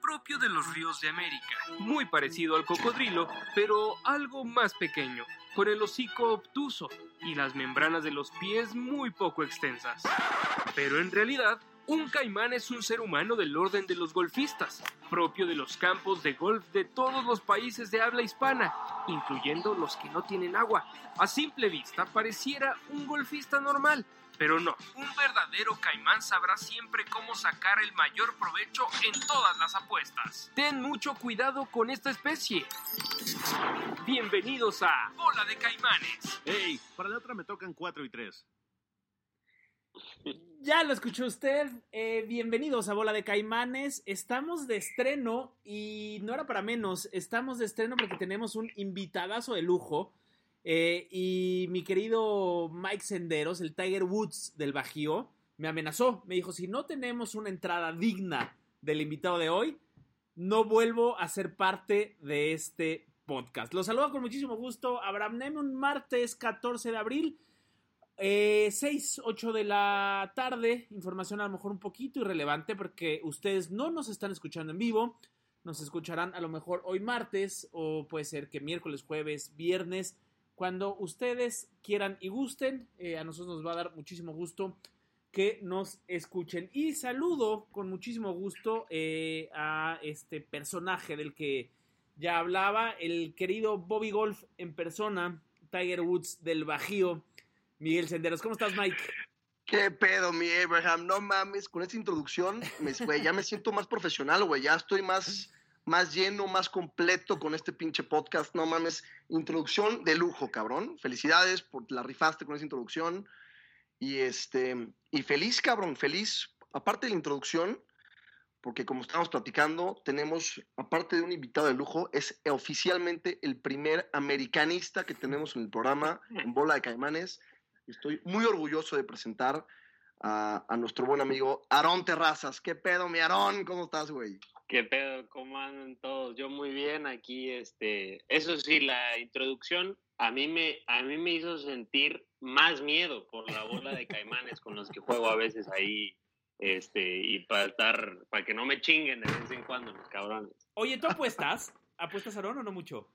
propio de los ríos de América, muy parecido al cocodrilo, pero algo más pequeño, con el hocico obtuso y las membranas de los pies muy poco extensas. Pero en realidad, un caimán es un ser humano del orden de los golfistas, propio de los campos de golf de todos los países de habla hispana, incluyendo los que no tienen agua. A simple vista pareciera un golfista normal, pero no. Un verdadero caimán sabrá siempre cómo sacar el mayor provecho en todas las apuestas. Ten mucho cuidado con esta especie. Bienvenidos a Bola de Caimanes. Hey, para la otra me tocan 4 y 3. Ya lo escuchó usted. Eh, bienvenidos a Bola de Caimanes. Estamos de estreno y no era para menos. Estamos de estreno porque tenemos un invitadazo de lujo. Eh, y mi querido Mike Senderos, el Tiger Woods del Bajío, me amenazó. Me dijo: si no tenemos una entrada digna del invitado de hoy, no vuelvo a ser parte de este podcast. Los saludo con muchísimo gusto. Abraham Neme, un martes 14 de abril. Eh, 6, 8 de la tarde, información a lo mejor un poquito irrelevante porque ustedes no nos están escuchando en vivo, nos escucharán a lo mejor hoy martes o puede ser que miércoles, jueves, viernes, cuando ustedes quieran y gusten, eh, a nosotros nos va a dar muchísimo gusto que nos escuchen. Y saludo con muchísimo gusto eh, a este personaje del que ya hablaba, el querido Bobby Golf en persona, Tiger Woods del Bajío. Miguel Senderos. ¿Cómo estás, Mike? ¿Qué pedo, mi Abraham? No mames, con esta introducción, ya me siento más profesional, güey. Ya estoy más, más lleno, más completo con este pinche podcast. No mames, introducción de lujo, cabrón. Felicidades por la rifaste con esa introducción. Y este, y feliz, cabrón, feliz. Aparte de la introducción, porque como estamos platicando, tenemos, aparte de un invitado de lujo, es oficialmente el primer americanista que tenemos en el programa, en Bola de Caimanes. Estoy muy orgulloso de presentar a, a nuestro buen amigo Aarón Terrazas. ¿Qué pedo, mi Aarón? ¿Cómo estás, güey? ¿Qué pedo? ¿Cómo andan todos? Yo muy bien aquí, este, eso sí, la introducción a mí me, a mí me hizo sentir más miedo por la bola de caimanes con los que juego a veces ahí, este, y para estar, para que no me chinguen de vez en cuando los cabrones. Oye, ¿tú apuestas? ¿Apuestas, Aarón, o no mucho?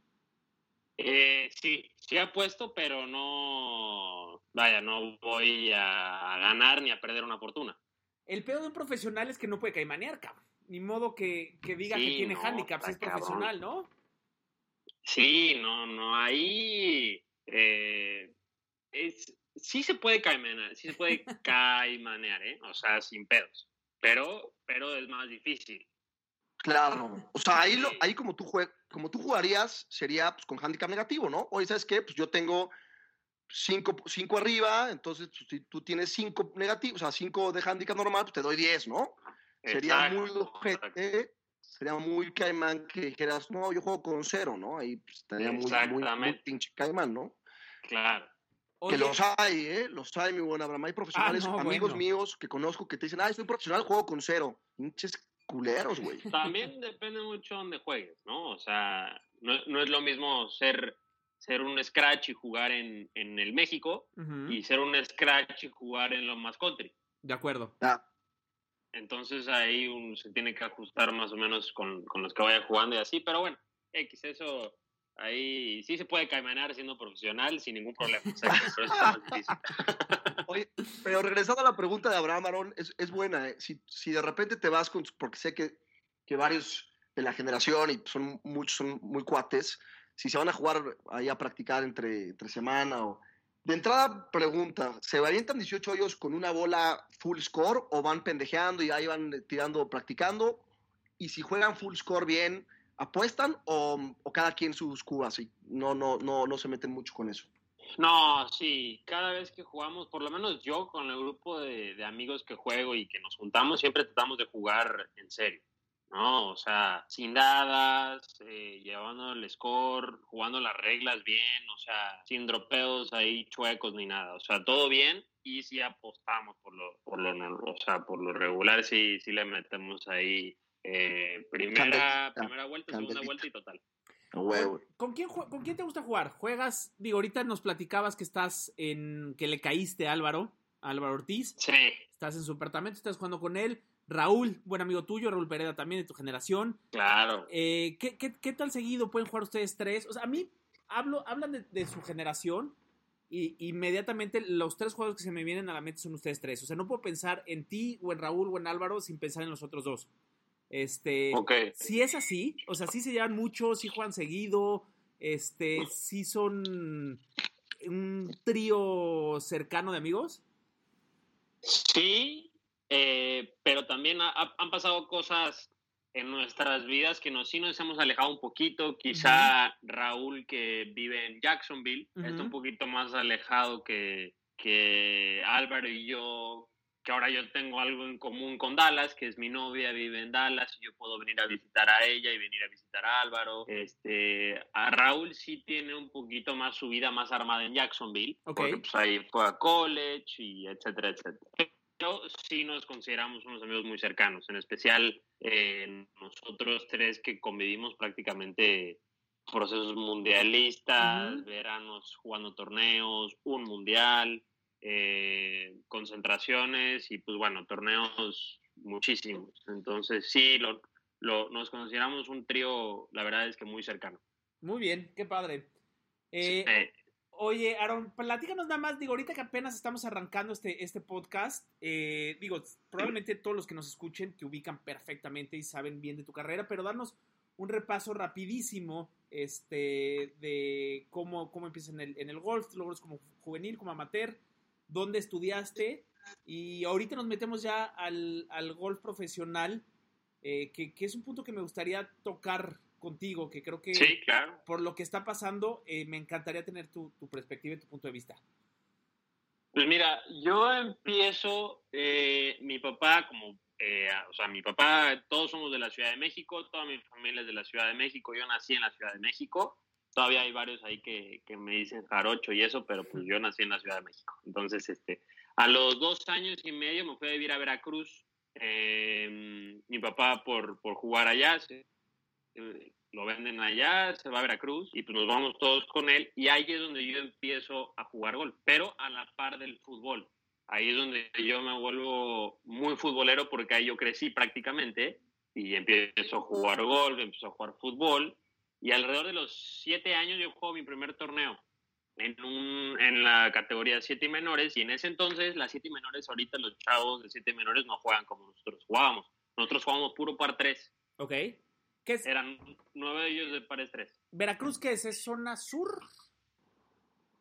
Eh, sí, sí apuesto, pero no, vaya, no voy a ganar ni a perder una fortuna. El pedo de un profesional es que no puede caimanear, cabrón. Ni modo que, que diga Sí, que tiene no, handicaps, es profesional, ¿no? Sí, no, no, ahí eh, es, sí se puede caimanear, sí se puede caimanear, ¿eh? O sea, sin pedos, pero, pero es más difícil. Claro. O sea, ahí, lo, ahí como, tú jue- como tú jugarías, sería pues, con handicap negativo, ¿no? Oye, ¿sabes qué? Pues yo tengo cinco, cinco arriba, entonces pues, si tú tienes cinco negativos, o sea, cinco de handicap normal, pues te doy 10, ¿no? Sería muy ojete, sería muy caimán que dijeras, no, yo juego con cero, ¿no? Ahí pues, estaría muy, muy, pinche caimán, ¿no? Claro. Que los hay, ¿eh? Los hay, mi buen Abraham. Hay profesionales, Ah, no, amigos bueno. míos que conozco que te dicen, ah, soy profesional, juego con cero. Pinches culeros, güey. También depende mucho donde juegues, ¿no? O sea, no, no es lo mismo ser, ser un scratch y jugar en, en el México y ser un scratch y jugar en lo más country. De acuerdo. Ah, Entonces ahí uno se tiene que ajustar más o menos con, con los que vaya jugando y así, pero bueno, X, eso Ahí sí se puede caimanear siendo profesional sin ningún problema. está más difícil. Oye, pero regresando a la pregunta de Abraham Arón, es, es buena. ¿eh? Si, si de repente te vas con, porque sé que, que varios de la generación y son muchos, son muy cuates, si se van a jugar ahí a practicar entre, entre semana o... De entrada, pregunta, ¿se avientan 18 hoyos con una bola full score o van pendejeando y ahí van tirando, practicando? Y si juegan full score bien, ¿apuestan o, o cada quien sus cubas? Y no, no, no, no se meten mucho con eso. No, sí, cada vez que jugamos, por lo menos yo con el grupo de, de amigos que juego y que nos juntamos, siempre tratamos de jugar en serio. ¿no? O sea, sin dadas, eh, llevando el score, jugando las reglas bien, o sea, sin dropeos ahí chuecos ni nada, o sea, todo bien y si apostamos por lo, por lo, o sea, por lo regular, sí, sí le metemos ahí eh, primera, primera vuelta, segunda vuelta y total. Huevo. ¿Con quién, ¿Con quién te gusta jugar? ¿Juegas? Digo, ahorita nos platicabas que estás en. que le caíste a Álvaro, a Álvaro Ortiz. Sí, Estás en su apartamento, estás jugando con él. Raúl, buen amigo tuyo, Raúl Pereda también de tu generación. claro. Eh, ¿qué, qué, qué tal seguido pueden jugar ustedes tres? O sea, a mí hablo, hablan de, de su generación y inmediatamente los tres juegos que se me vienen a la mente son ustedes tres. O sea, no puedo pensar en ti o en Raúl o en Álvaro sin pensar en los otros dos. Este, si es así, o sea, sí se llevan mucho, sí juegan seguido, este, sí son un trío cercano de amigos. Sí, eh, pero también ha- ha- han pasado cosas en nuestras vidas que nos, sí nos hemos alejado un poquito. Quizá Raúl, que vive en Jacksonville, está Ujú. un poquito más alejado que, que Álvaro y yo, que ahora yo tengo algo en común con Dallas, que es mi novia, vive en Dallas, y yo puedo venir a visitar a ella y venir a visitar a Álvaro. Este, a Raúl sí tiene un poquito más su vida más armada en Jacksonville, porque pues, ahí fue a college y etcétera, etcétera. Pero sí nos consideramos unos amigos muy cercanos, en especial eh, nosotros tres que convivimos prácticamente procesos mundialistas, veranos jugando torneos, un mundial, eh, concentraciones y pues bueno, torneos muchísimos. Entonces sí, lo, lo- nos consideramos un trío, la verdad es que muy cercano. Muy bien, qué padre. Eh, Eh, Oye, Aaron, platícanos nada más, digo, ahorita que apenas estamos arrancando este, este podcast, eh, digo, probablemente todos los que nos escuchen te ubican perfectamente y saben bien de tu carrera, pero darnos un repaso rapidísimo este, de cómo, cómo empiezas en el, en el golf, logros como juvenil, como amateur, dónde estudiaste, y ahorita nos metemos ya al, al golf profesional, eh, que, que es un punto que me gustaría tocar contigo, que creo que sí, claro. por lo que está pasando, eh, me encantaría tener tu, tu perspectiva y tu punto de vista. Pues mira, yo empiezo, eh, mi papá, como, eh, o sea, mi papá, todos somos de la Ciudad de México, toda mi familia es de la Ciudad de México, yo nací en la Ciudad de México, todavía hay varios ahí que, que me dicen jarocho y eso, pero pues yo nací en la Ciudad de México. Entonces, este, a los dos años y medio me fui a vivir a Veracruz, eh, mi papá por, por jugar allá, se- eh, lo venden allá, se va a Veracruz y pues nos vamos todos con él y ahí es donde yo empiezo a jugar golf, pero a la par del fútbol. Ahí es donde yo me vuelvo muy futbolero porque ahí yo crecí prácticamente y empiezo a jugar golf, empiezo a jugar fútbol y alrededor de los siete años yo juego mi primer torneo en, un, en la categoría 7 y menores y en ese entonces las 7 y menores, ahorita los chavos de 7 y menores no juegan como nosotros jugábamos. Nosotros jugamos puro par 3. ¿Ok? ¿Qué es? Eran nueve de ellos de pares 3. ¿Veracruz qué es? ¿Es zona sur?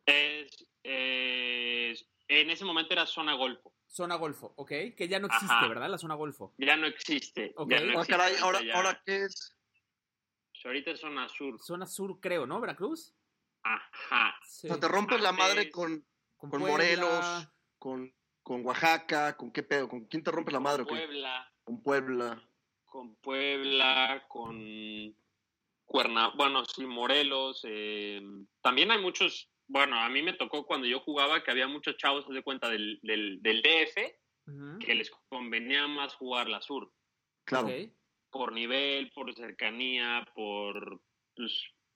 Es, es- en ese momento era zona golfo. Zona golfo, ¿ok? Que ya no existe, Ajá. ¿verdad? La zona golfo. Ya no existe. Ok. ya no Ah, existe, caray, ahorita ahora, ya- ahora qué es? Ahorita es zona sur. Zona sur, creo, ¿no? ¿Veracruz? Ajá. Sí. O sea, te rompes la madre con, Con con. Morelos, con, con Oaxaca, ¿con qué pedo? ¿Con quién te rompes la madre qué? Puebla, Con Puebla. con Puebla, con Cuerna, bueno, sí, Morelos. eh, también hay muchos, bueno, a mí me tocó cuando yo jugaba que había muchos chavos, haz de cuenta, del, del, del DF, que les convenía más jugar la sur. Claro. Ok. Por nivel, por cercanía, por... Pues,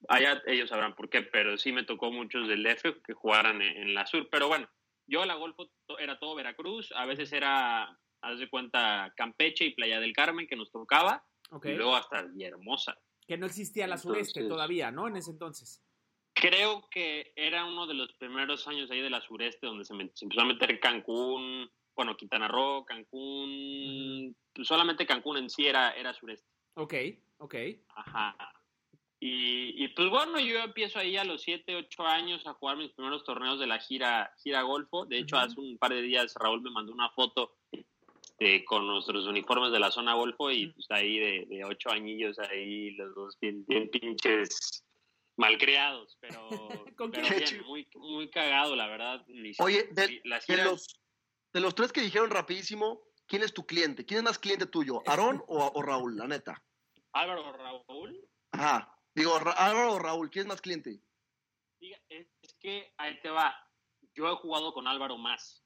allá ellos sabrán por qué, pero sí me tocó muchos del DF que jugaran en, en la sur. Pero bueno, yo la golfo era todo Veracruz, a veces era, haz de cuenta, Campeche y Playa del Carmen que nos tocaba, y luego hasta Villahermosa. Que no existía la sureste todavía, ¿no? En ese entonces. Creo que era uno de los primeros años ahí de la sureste donde se empezó a meter Cancún, bueno, Quintana Roo, Cancún, solamente Cancún en sí era, era sureste. Ok, ok. Ajá. Y, y, pues bueno, yo empiezo ahí a los 7, 8 años a jugar mis primeros torneos de la gira, gira Golfo. De hecho, hace un par de días Raúl me mandó una foto eh, con nuestros uniformes de la zona Golfo y pues ahí de, de 8 añillos ahí, los dos bien, bien pinches malcriados, pero, ¿Con pero quién? bien, muy, muy cagado, la verdad. Oye, de- las De los, de los tres que dijeron rapidísimo, ¿quién es tu cliente? ¿Quién es más cliente tuyo? ¿Aarón o, o Raúl, la neta? Álvaro Raúl, Ajá. Digo, Álvaro o Raúl, ¿quién es más cliente? Diga, es, que ahí te va. Yo he jugado con Álvaro más.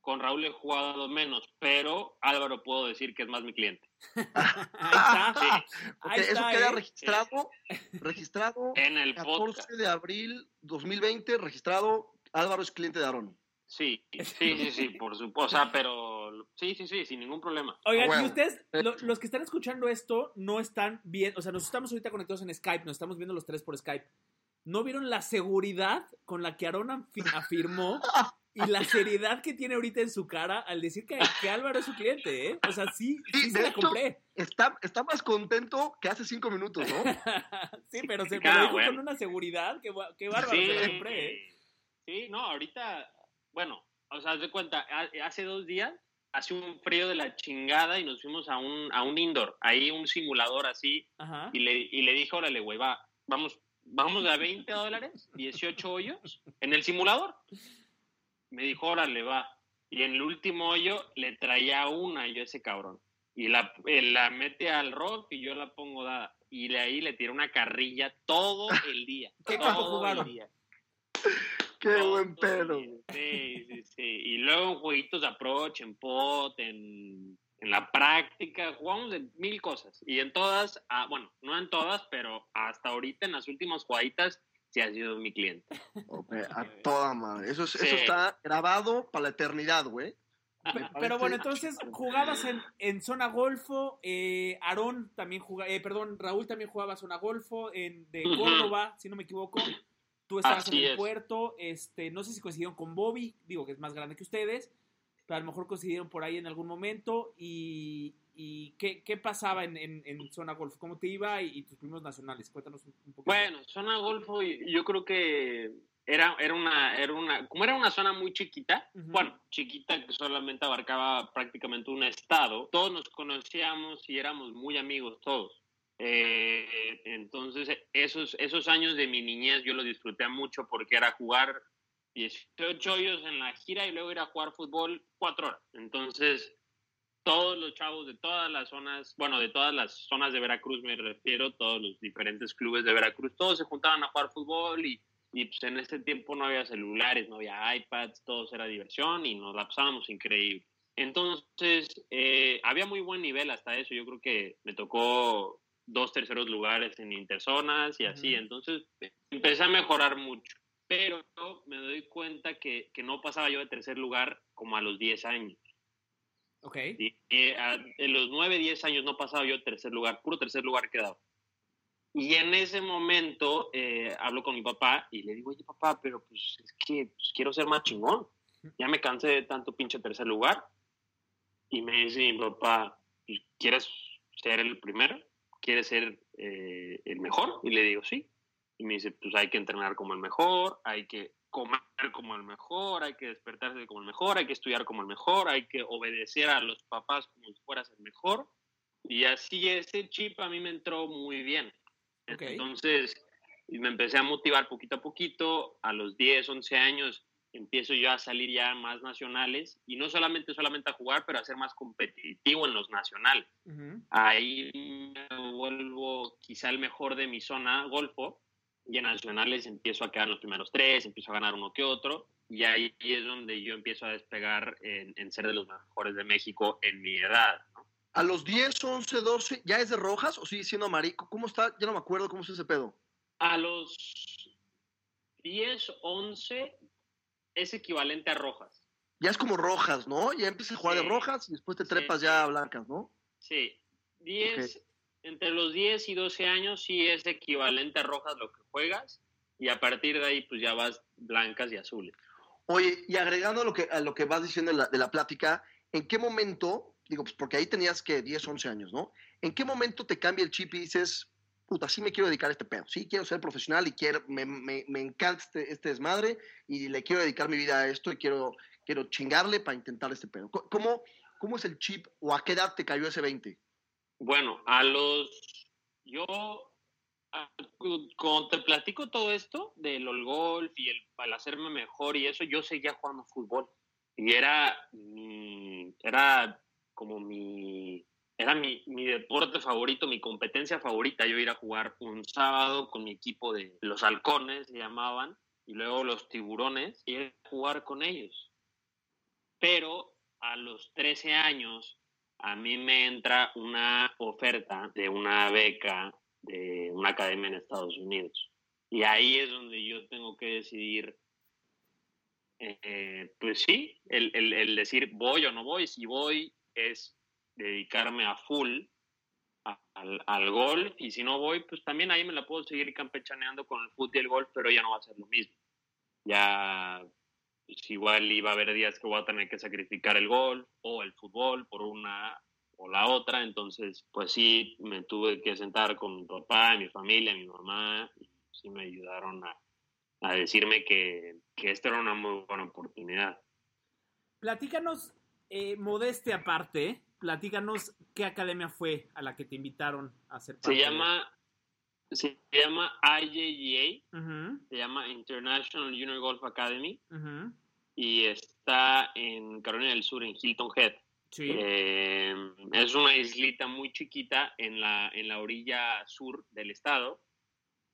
Con Raúl he jugado menos, pero Álvaro puedo decir que es más mi cliente. Ahí está. Sí, Ok, Ahí eso está, queda ¿eh? registrado, registrado en el 14 podcast. de abril 2020, registrado, Álvaro es cliente de Aarón. Sí, sí, sí, sí, por supuesto. O sea, pero sí, sí, sí, sin ningún problema. Oigan, Huevo. y ustedes, lo- los que están escuchando esto, no están bien, o sea, nos estamos ahorita conectados en Skype, nos estamos viendo los tres por Skype. ¿No vieron la seguridad con la que Aaron afi- afirmó y la seriedad que tiene ahorita en su cara al decir que, que Álvaro es su cliente, eh? O sea, sí, sí, Sí, se la hecho-. Está, está más contento que hace cinco minutos, ¿no? sí, pero se me Ah, lo dijo bueno. con una seguridad que, que bárbaro, sí, se la compré, eh. sí, no, ahorita, bueno, o sea, haz de cuenta, ha- hace dos días hace un frío de la chingada y nos fuimos a un, a un indoor, ahí un simulador así, Ajá. y le, y le dije, órale, güey, va, vamos, vamos a 20 dólares, 18 hoyos en el simulador. Me dijo, órale, va. Y en el último hoyo le traía una yo a ese cabrón. Y la, eh, la mete al rock y yo la pongo dada. Y de ahí le tiré una carrilla todo el día. ¿Qué todo el día, Qué todo buen pedo. Sí, sí, sí. Y luego en jueguitos de approach, en pot, en, en la práctica, jugamos de mil cosas. Y en todas, ah, bueno, no en todas, pero hasta ahorita en las últimas jugaditas sí ha sido mi cliente. A toda madre. Eso, es- eso está grabado para la eternidad, güey. Me Pero bueno, entonces jugabas en, en zona golfo, eh, Aarón también jugaba, eh, perdón, Raúl también jugaba zona golfo en, de. Córdoba, si no me equivoco. Tú estabas Así en el es. puerto, este, no sé si coincidieron con Bobby, digo que es más grande que ustedes, pero a lo mejor coincidieron por ahí en algún momento. ¿Y, y qué, qué pasaba en, en- en zona golfo? ¿Cómo te iba y, y tus primeros nacionales? Cuéntanos un, un poquito. Bueno, zona golfo, y- yo creo que era, era una, era una, como era una zona muy chiquita, bueno, chiquita que solamente abarcaba prácticamente un estado, todos nos conocíamos y éramos muy amigos todos. Eh, entonces, esos, esos años de mi niñez yo los disfruté mucho porque era jugar 18 hoyos en la gira y luego ir a jugar fútbol cuatro horas. Entonces, todos los chavos de todas las zonas, bueno, de todas las zonas de Veracruz me refiero, todos los diferentes clubes de Veracruz, todos se juntaban a jugar fútbol y, y pues en ese tiempo no había celulares, no había iPads, todo era diversión y nos la pasábamos increíble. Entonces, eh, había muy buen nivel hasta eso. Yo creo que me tocó dos terceros lugares en interzonas y así. Entonces, empecé a mejorar mucho. Pero me doy cuenta que, que no pasaba yo de tercer lugar como a los 10 años. Ok. Y, y, a- en los 9, 10 años no pasaba yo tercer lugar, puro tercer lugar quedado. Y en ese momento eh, hablo con mi papá y le digo, oye papá, pero pues es que pues, quiero ser más chingón. Ya me cansé de tanto pinche tercer lugar. Y me dice mi papá, "Pues, ¿quieres ser el primero? ¿Quieres ser eh, el mejor? Y le digo, sí. Y me dice, pues hay que entrenar como el mejor, hay que comer como el mejor, hay que despertarse como el mejor, hay que estudiar como el mejor, hay que obedecer a los papás como si fueras el mejor. Y así ese chip a mí me entró muy bien. Ok. Entonces y me empecé a motivar poquito a poquito. A los 10, 11 años empiezo yo a salir ya más nacionales y no solamente solamente a jugar, pero a ser más competitivo en los nacionales ahí me vuelvo quizá el mejor de mi zona golfo y en nacionales empiezo a quedar en los primeros tres, empiezo a ganar uno que otro y ahí es donde yo empiezo a despegar en, en ser de los mejores de México en mi edad. ¿no? A los 10, 11, 12, ¿ya es de rojas o sigue siendo amarillo? ¿Cómo está? Ya no me acuerdo cómo es ese pedo. A los 10, 11 es equivalente a rojas. Ya es como rojas, ¿no? Ya empiezas a jugar de rojas y después te trepas sí. ya a blancas, ¿no? Sí, 10, entre los 10 y 12 años sí es equivalente a rojas lo que juegas y a partir de ahí pues ya vas blancas y azules. Oye, y agregando a lo que, a lo que vas diciendo de la, de la plática, ¿en qué momento, digo, pues porque ahí tenías que 10, 11 años, ¿no? ¿En qué momento te cambia el chip y dices, puta, sí me quiero dedicar a este pedo, sí quiero ser profesional y quiero, me, me, me encanta este, este desmadre y le quiero dedicar mi vida a esto y quiero, quiero chingarle para intentar este pedo? ¿Cómo, ¿Cómo es el chip o a qué edad te cayó ese 20? Bueno, a los... Yo, a- cuando te platico todo esto del golf y el, hacerme mejor y eso, yo seguía jugando fútbol. Y era, era como mi... Era mi, mi deporte favorito, mi competencia favorita. Yo ir a jugar un sábado con mi equipo de los halcones, se llamaban, y luego los tiburones, y ir a jugar con ellos. Pero a los 13 años a mí me entra una oferta de una beca de una academia en Estados Unidos. Y ahí es donde yo tengo que decidir, eh, pues sí, el, el- el decir voy o no voy. Si voy es dedicarme a full a- al, al golf y si no voy, pues también ahí me la puedo seguir campechaneando con el fútbol y el golf, pero ya no va a ser lo mismo. Ya pues igual iba a haber días que voy a tener que sacrificar el golf o el fútbol por una o la otra, entonces pues sí me tuve que sentar con mi papá, mi familia, mi mamá, y sí me ayudaron a, a decirme que, que esta era una muy buena oportunidad. Platícanos, eh, modeste aparte, platícanos qué academia fue a la que te invitaron a ser parte Se llama, se llama IJGA, se llama International Junior Golf Academy y está en Carolina del Sur, en Hilton Head. Sí. Eh, es una islita muy chiquita en la, en la orilla sur del estado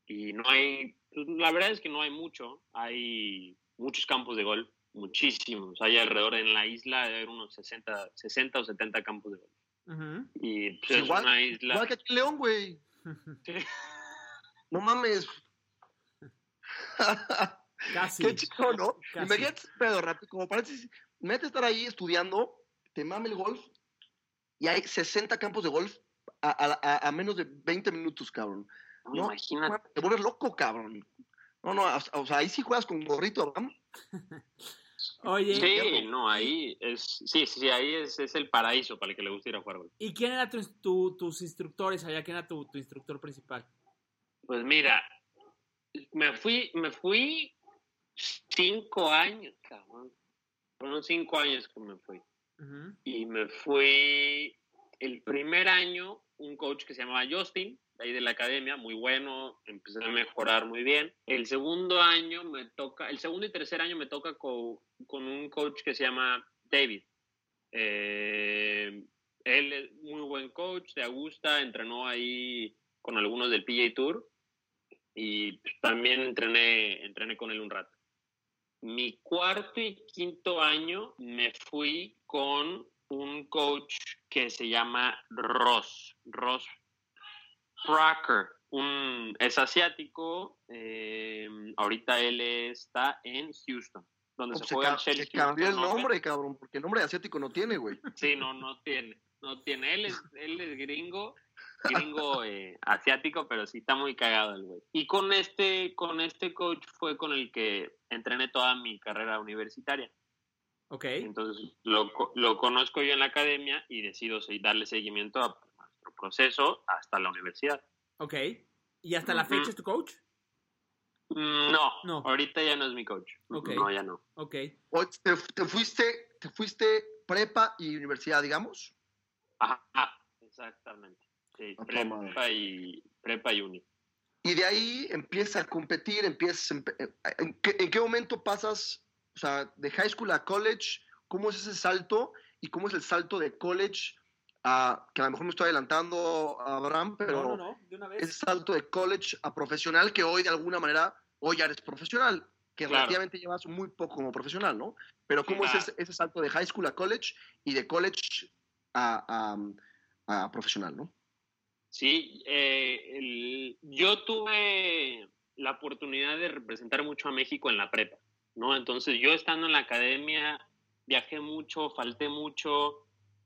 y no hay, la verdad es que no hay mucho, hay muchos campos de golf, muchísimos, hay alrededor en la isla de haber unos 60, 60 o 70 campos de golf. ujú. Y pues, Pues es igual- una isla... Igual que aquí en León, güey. Sí. No mames. Casi. Qué chido, ¿no? Casi. Imagínate pedo rápido. Como parece, mete estar ahí estudiando, te mame el golf y hay 60 campos de golf a, a- a- a menos de 20 minutos, cabrón. No, Imagínate. Te vuelves loco, cabrón. No, no, o o sea, ahí sí juegas con gorrito, Abraham. Oye, Sí, no, ahí es, sí, sí, ahí es, es el paraíso para el que le gusta ir a jugar golf. ¿y quién era tu, tu- tus instructores allá? ¿Quién era tu, tu instructor principal? Pues mira, me fui, me fui cinco años, cabrón. Fueron cinco años que me fui. Y me fui el primer año, un coach que se llamaba Justin, ahí de la academia, muy bueno, empecé a mejorar muy bien. El segundo año me toca, el segundo y tercer año me toca co- con un coach que se llama David. Eh, él es muy buen coach, de Augusta, entrenó ahí con algunos del PGA Tour y también entrené, entrené con él un rato. Mi cuarto y quinto año me fui con un coach que se llama Ross, Ross Fracker. Un, es asiático, eh, ahorita él está en Houston, donde Pues se se, juega se cambió el nombre, cabrón, porque el nombre de asiático no tiene, güey. Sí, no, no tiene. No tiene. Él es, él es gringo, gringo eh, asiático, pero sí está muy cagado el güey. Y con este, con este coach fue con el que entrené toda mi carrera universitaria. Ok. Entonces lo, co- lo conozco yo en la academia y decido darle seguimiento a nuestro proceso hasta la universidad. Ok. ¿Y hasta la fecha es tu coach? Mm, No, No. ahorita ya no es mi coach. Ok. No, ya no. Ok. O te, te fuiste, te fuiste prepa y universidad, digamos. Ajá, exactamente. Sí, A toda madre. prepa y, prepa y uni. Y de ahí empiezas a competir, empiezas... eh, ¿En qué, en qué momento pasas, o sea, de high school a college? ¿Cómo es ese salto? ¿Y cómo es el salto de college a, que a lo mejor me estoy adelantando, Abraham, pero no, no, no. De una vez. ese salto de college a profesional que hoy de alguna manera, hoy ya eres profesional, que Claro. relativamente llevas muy poco como profesional, ¿no? Pero ¿cómo es Claro. ese, ese salto de high school a college y de college a, a- a profesional, ¿no? Sí, eh, el- yo tuve la oportunidad de representar mucho a México en la prepa, ¿no? Entonces yo estando en la academia viajé mucho, falté mucho,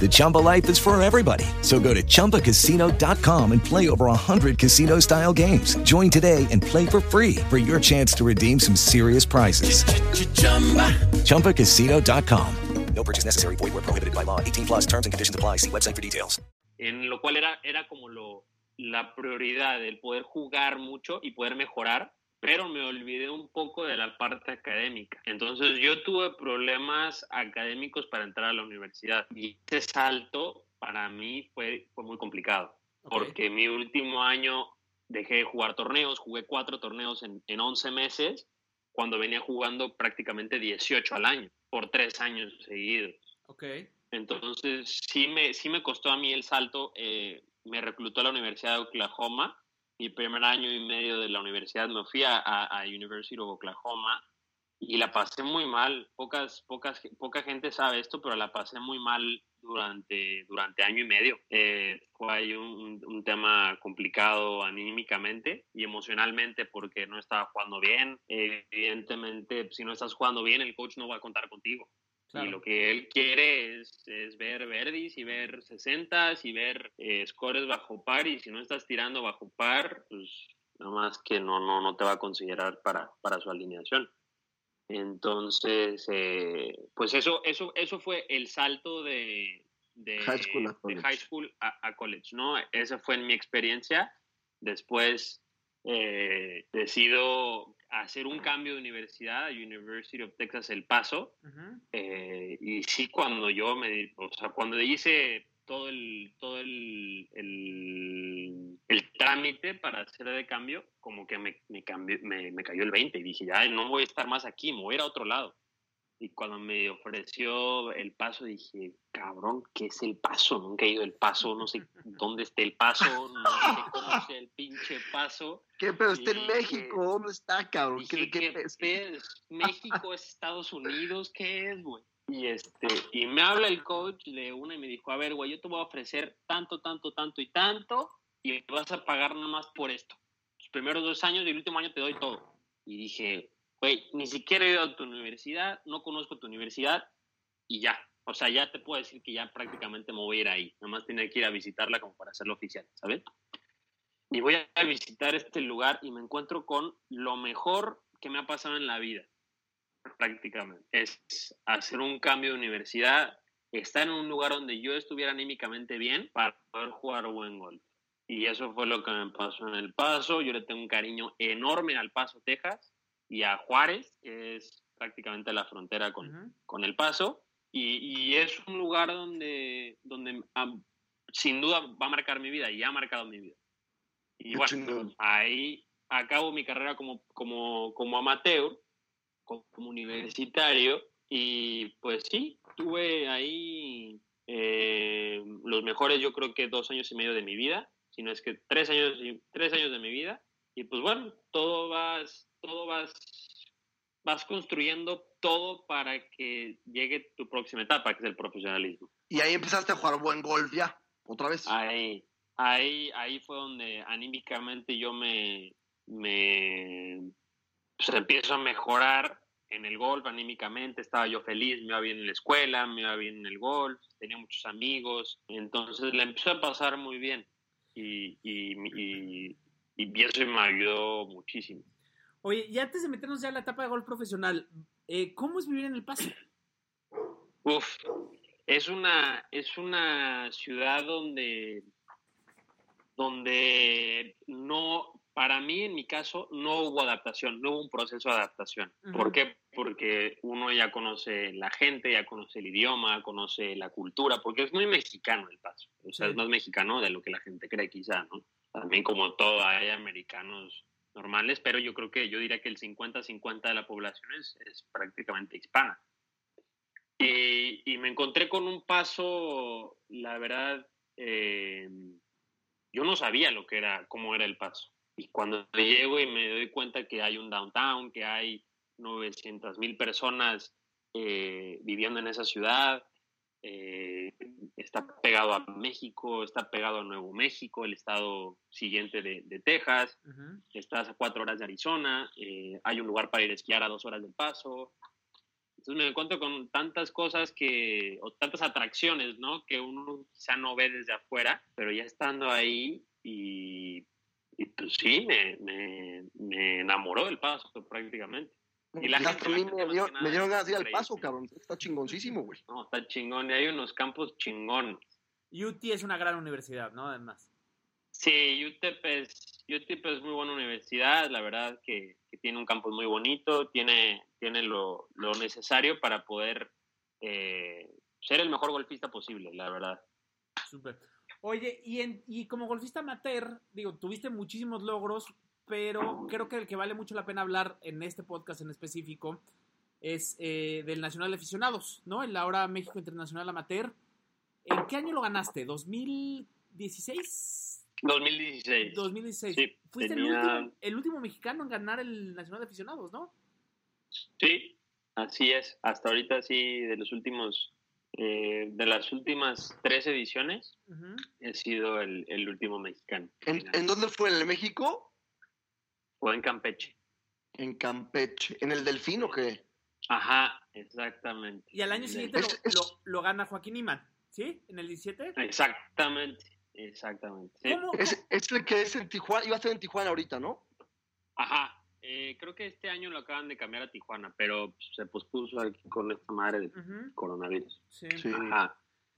The Chumba life is for everybody. So go to ChumbaCasino.com and play over 100 casino style games. Join today and play for free for your chance to redeem some serious prizes. ChumbaCasino.com. No purchase necessary. Void where prohibited by law. 18 plus terms and conditions apply. See website for details. En lo cual era, era como lo, la prioridad, el poder jugar mucho y poder mejorar, pero me olvidé un poco de la parte académica. Entonces yo tuve problemas académicos para entrar a la universidad y ese salto para mí fue, fue muy complicado, porque mi último año dejé de jugar torneos, jugué cuatro torneos en, en 11 meses, cuando venía jugando prácticamente 18 al año, por tres años seguidos. Ok. Entonces, sí me, sí me costó a mí el salto. eh, me reclutó a la Universidad de Oklahoma. Mi primer año y medio de la universidad me fui a, a, University of Oklahoma y la pasé muy mal. Pocas, pocas, poca gente sabe esto, pero la pasé muy mal durante, durante año y medio. Eh, fue un, un tema complicado anímicamente y emocionalmente porque no estaba jugando bien. Evidentemente, si no estás jugando bien, el coach no va a contar contigo. Claro. Y lo que él quiere es, es ver verdis y ver 60 y ver eh, scores bajo par. Y si no estás tirando bajo par, pues nada más que no, no, no te va a considerar para, para su alineación. Entonces, eh, pues eso, eso, eso fue el salto de, de High school a college. a college, ¿no? Esa fue en mi experiencia. Después eh, decido hacer un cambio de universidad a University of Texas El Paso. Eh, y sí, cuando yo me, o sea, cuando hice todo el, todo el, el, el trámite para hacer de cambio, como que me, me, cambió- me, me cayó el 20 y dije, ya no voy a estar más aquí, me voy a ir a otro lado. Y cuando me ofreció el paso, dije, cabrón, ¿qué es el paso? Nunca he ido el paso, no sé dónde está el paso, no sé cómo sea el pinche paso. ¿Qué? Pero está en México. ¿Dónde está, cabrón? Dije, ¿Qué, qué ¿qué es? pedo? ¿Es ¿México es Estados Unidos? ¿Qué es, güey? Y, este, y me habla el coach de una y me dijo, a ver, güey, yo te voy a ofrecer tanto, tanto, tanto y tanto y vas a pagar nada más por esto. Los primeros dos años y el último año te doy todo. Y dije, ni siquiera he ido a tu universidad, no conozco tu universidad y ya. O sea, ya te puedo decir que ya prácticamente me voy a ir ahí. Nada más tenía que ir a visitarla como para hacerlo oficial, ¿sabes? Y voy a visitar este lugar y me encuentro con lo mejor que me ha pasado en la vida, prácticamente. Es hacer un cambio de universidad, estar en un lugar donde yo estuviera anímicamente bien para poder jugar buen golf. Y eso fue lo que me pasó en El Paso. Yo le tengo un cariño enorme al Paso, Texas, y a Juárez, que es prácticamente la frontera con, Ujú. con El Paso. Y, y es un lugar donde, donde ah, sin duda va a marcar mi vida y ha marcado mi vida. Y Qué bueno, chingón. ahí acabo mi carrera como, como, como amateur, como, como universitario, y pues sí, tuve ahí eh, los mejores, yo creo que dos años y medio de mi vida, si no es que tres años, tres años de mi vida, y pues bueno, todo vas, todo vas, vas construyendo todo para que llegue tu próxima etapa, que es el profesionalismo. Y ahí empezaste a jugar buen golf ya, otra vez. Ahí, ahí, ahí fue donde anímicamente yo me, me pues, empiezo a mejorar en el golf anímicamente, estaba yo feliz, me iba bien en la escuela, me iba bien en el golf, tenía muchos amigos, entonces la empecé a pasar muy bien y, y, y, y eso me ayudó muchísimo. Oye, y antes de meternos ya a la etapa de golf profesional, eh, ¿cómo es vivir en El Paso? Uf, es una, es una ciudad donde, donde no, para mí en mi caso, no hubo adaptación, no hubo un proceso de adaptación. ¿Por qué? porque uno ya conoce la gente, ya conoce el idioma, conoce la cultura, porque es muy mexicano el paso. O sea, Sí. es más mexicano de lo que la gente cree quizá, ¿no? También como todo hay americanos normales, pero yo creo que yo diría que el 50-50 de la población es, es prácticamente hispana. Y, y me encontré con un paso, la verdad, eh, yo no sabía lo que era, cómo era el paso. Y cuando llego y me doy cuenta que hay un downtown, que hay 900 mil personas eh, viviendo en esa ciudad, eh, está pegado a México, está pegado a Nuevo México, el estado siguiente de, de Texas, estás a cuatro horas de Arizona, eh, hay un lugar para ir a esquiar a dos horas del paso. Entonces me encuentro con tantas cosas que, o tantas atracciones, ¿no? Que uno quizá no ve desde afuera, pero ya estando ahí y, y pues sí, me, me, me enamoró del paso prácticamente. Y la gente- la me, dio- me dieron ganas de ir al paso, cabrón. Está chingoncísimo, güey. No, está chingón, y hay unos campos chingones. UT es una gran universidad, ¿no? Además. Sí, UTEP es, UTEP es muy buena universidad, la verdad que, que tiene un campus muy bonito, tiene, tiene lo, lo necesario para poder eh, ser el mejor golfista posible, la verdad. Súper. Oye, y, en- y como golfista amateur, digo, tuviste muchísimos logros, pero creo que el que vale mucho la pena hablar en este podcast en específico es eh, del Nacional de Aficionados, ¿no? El ahora México Internacional Amateur. ¿En qué año lo ganaste? ¿2016? 2016. 2016. Sí, Fuiste tenía- el, último, el último mexicano en ganar el Nacional de Aficionados, ¿no? Sí, así es. Hasta ahorita sí, de los últimos, eh, de las últimas tres ediciones, he sido el, el último mexicano. ¿En, en dónde fue? ¿En el México? Fue en Campeche. En Campeche. ¿En el Delfín o qué? Ajá, exactamente. Y al año siguiente Es- lo, es- lo- lo gana Joaquín Iman, ¿sí? En el 17. Exactamente, exactamente. sí. ¿Cómo? Es, es el que es en Tijuana. Iba a estar en Tijuana ahorita, ¿no? Ajá, eh, creo que este año lo acaban de cambiar a Tijuana, pero se pospuso aquí con esta madre de Ujú, coronavirus. sí. Sí. Ajá.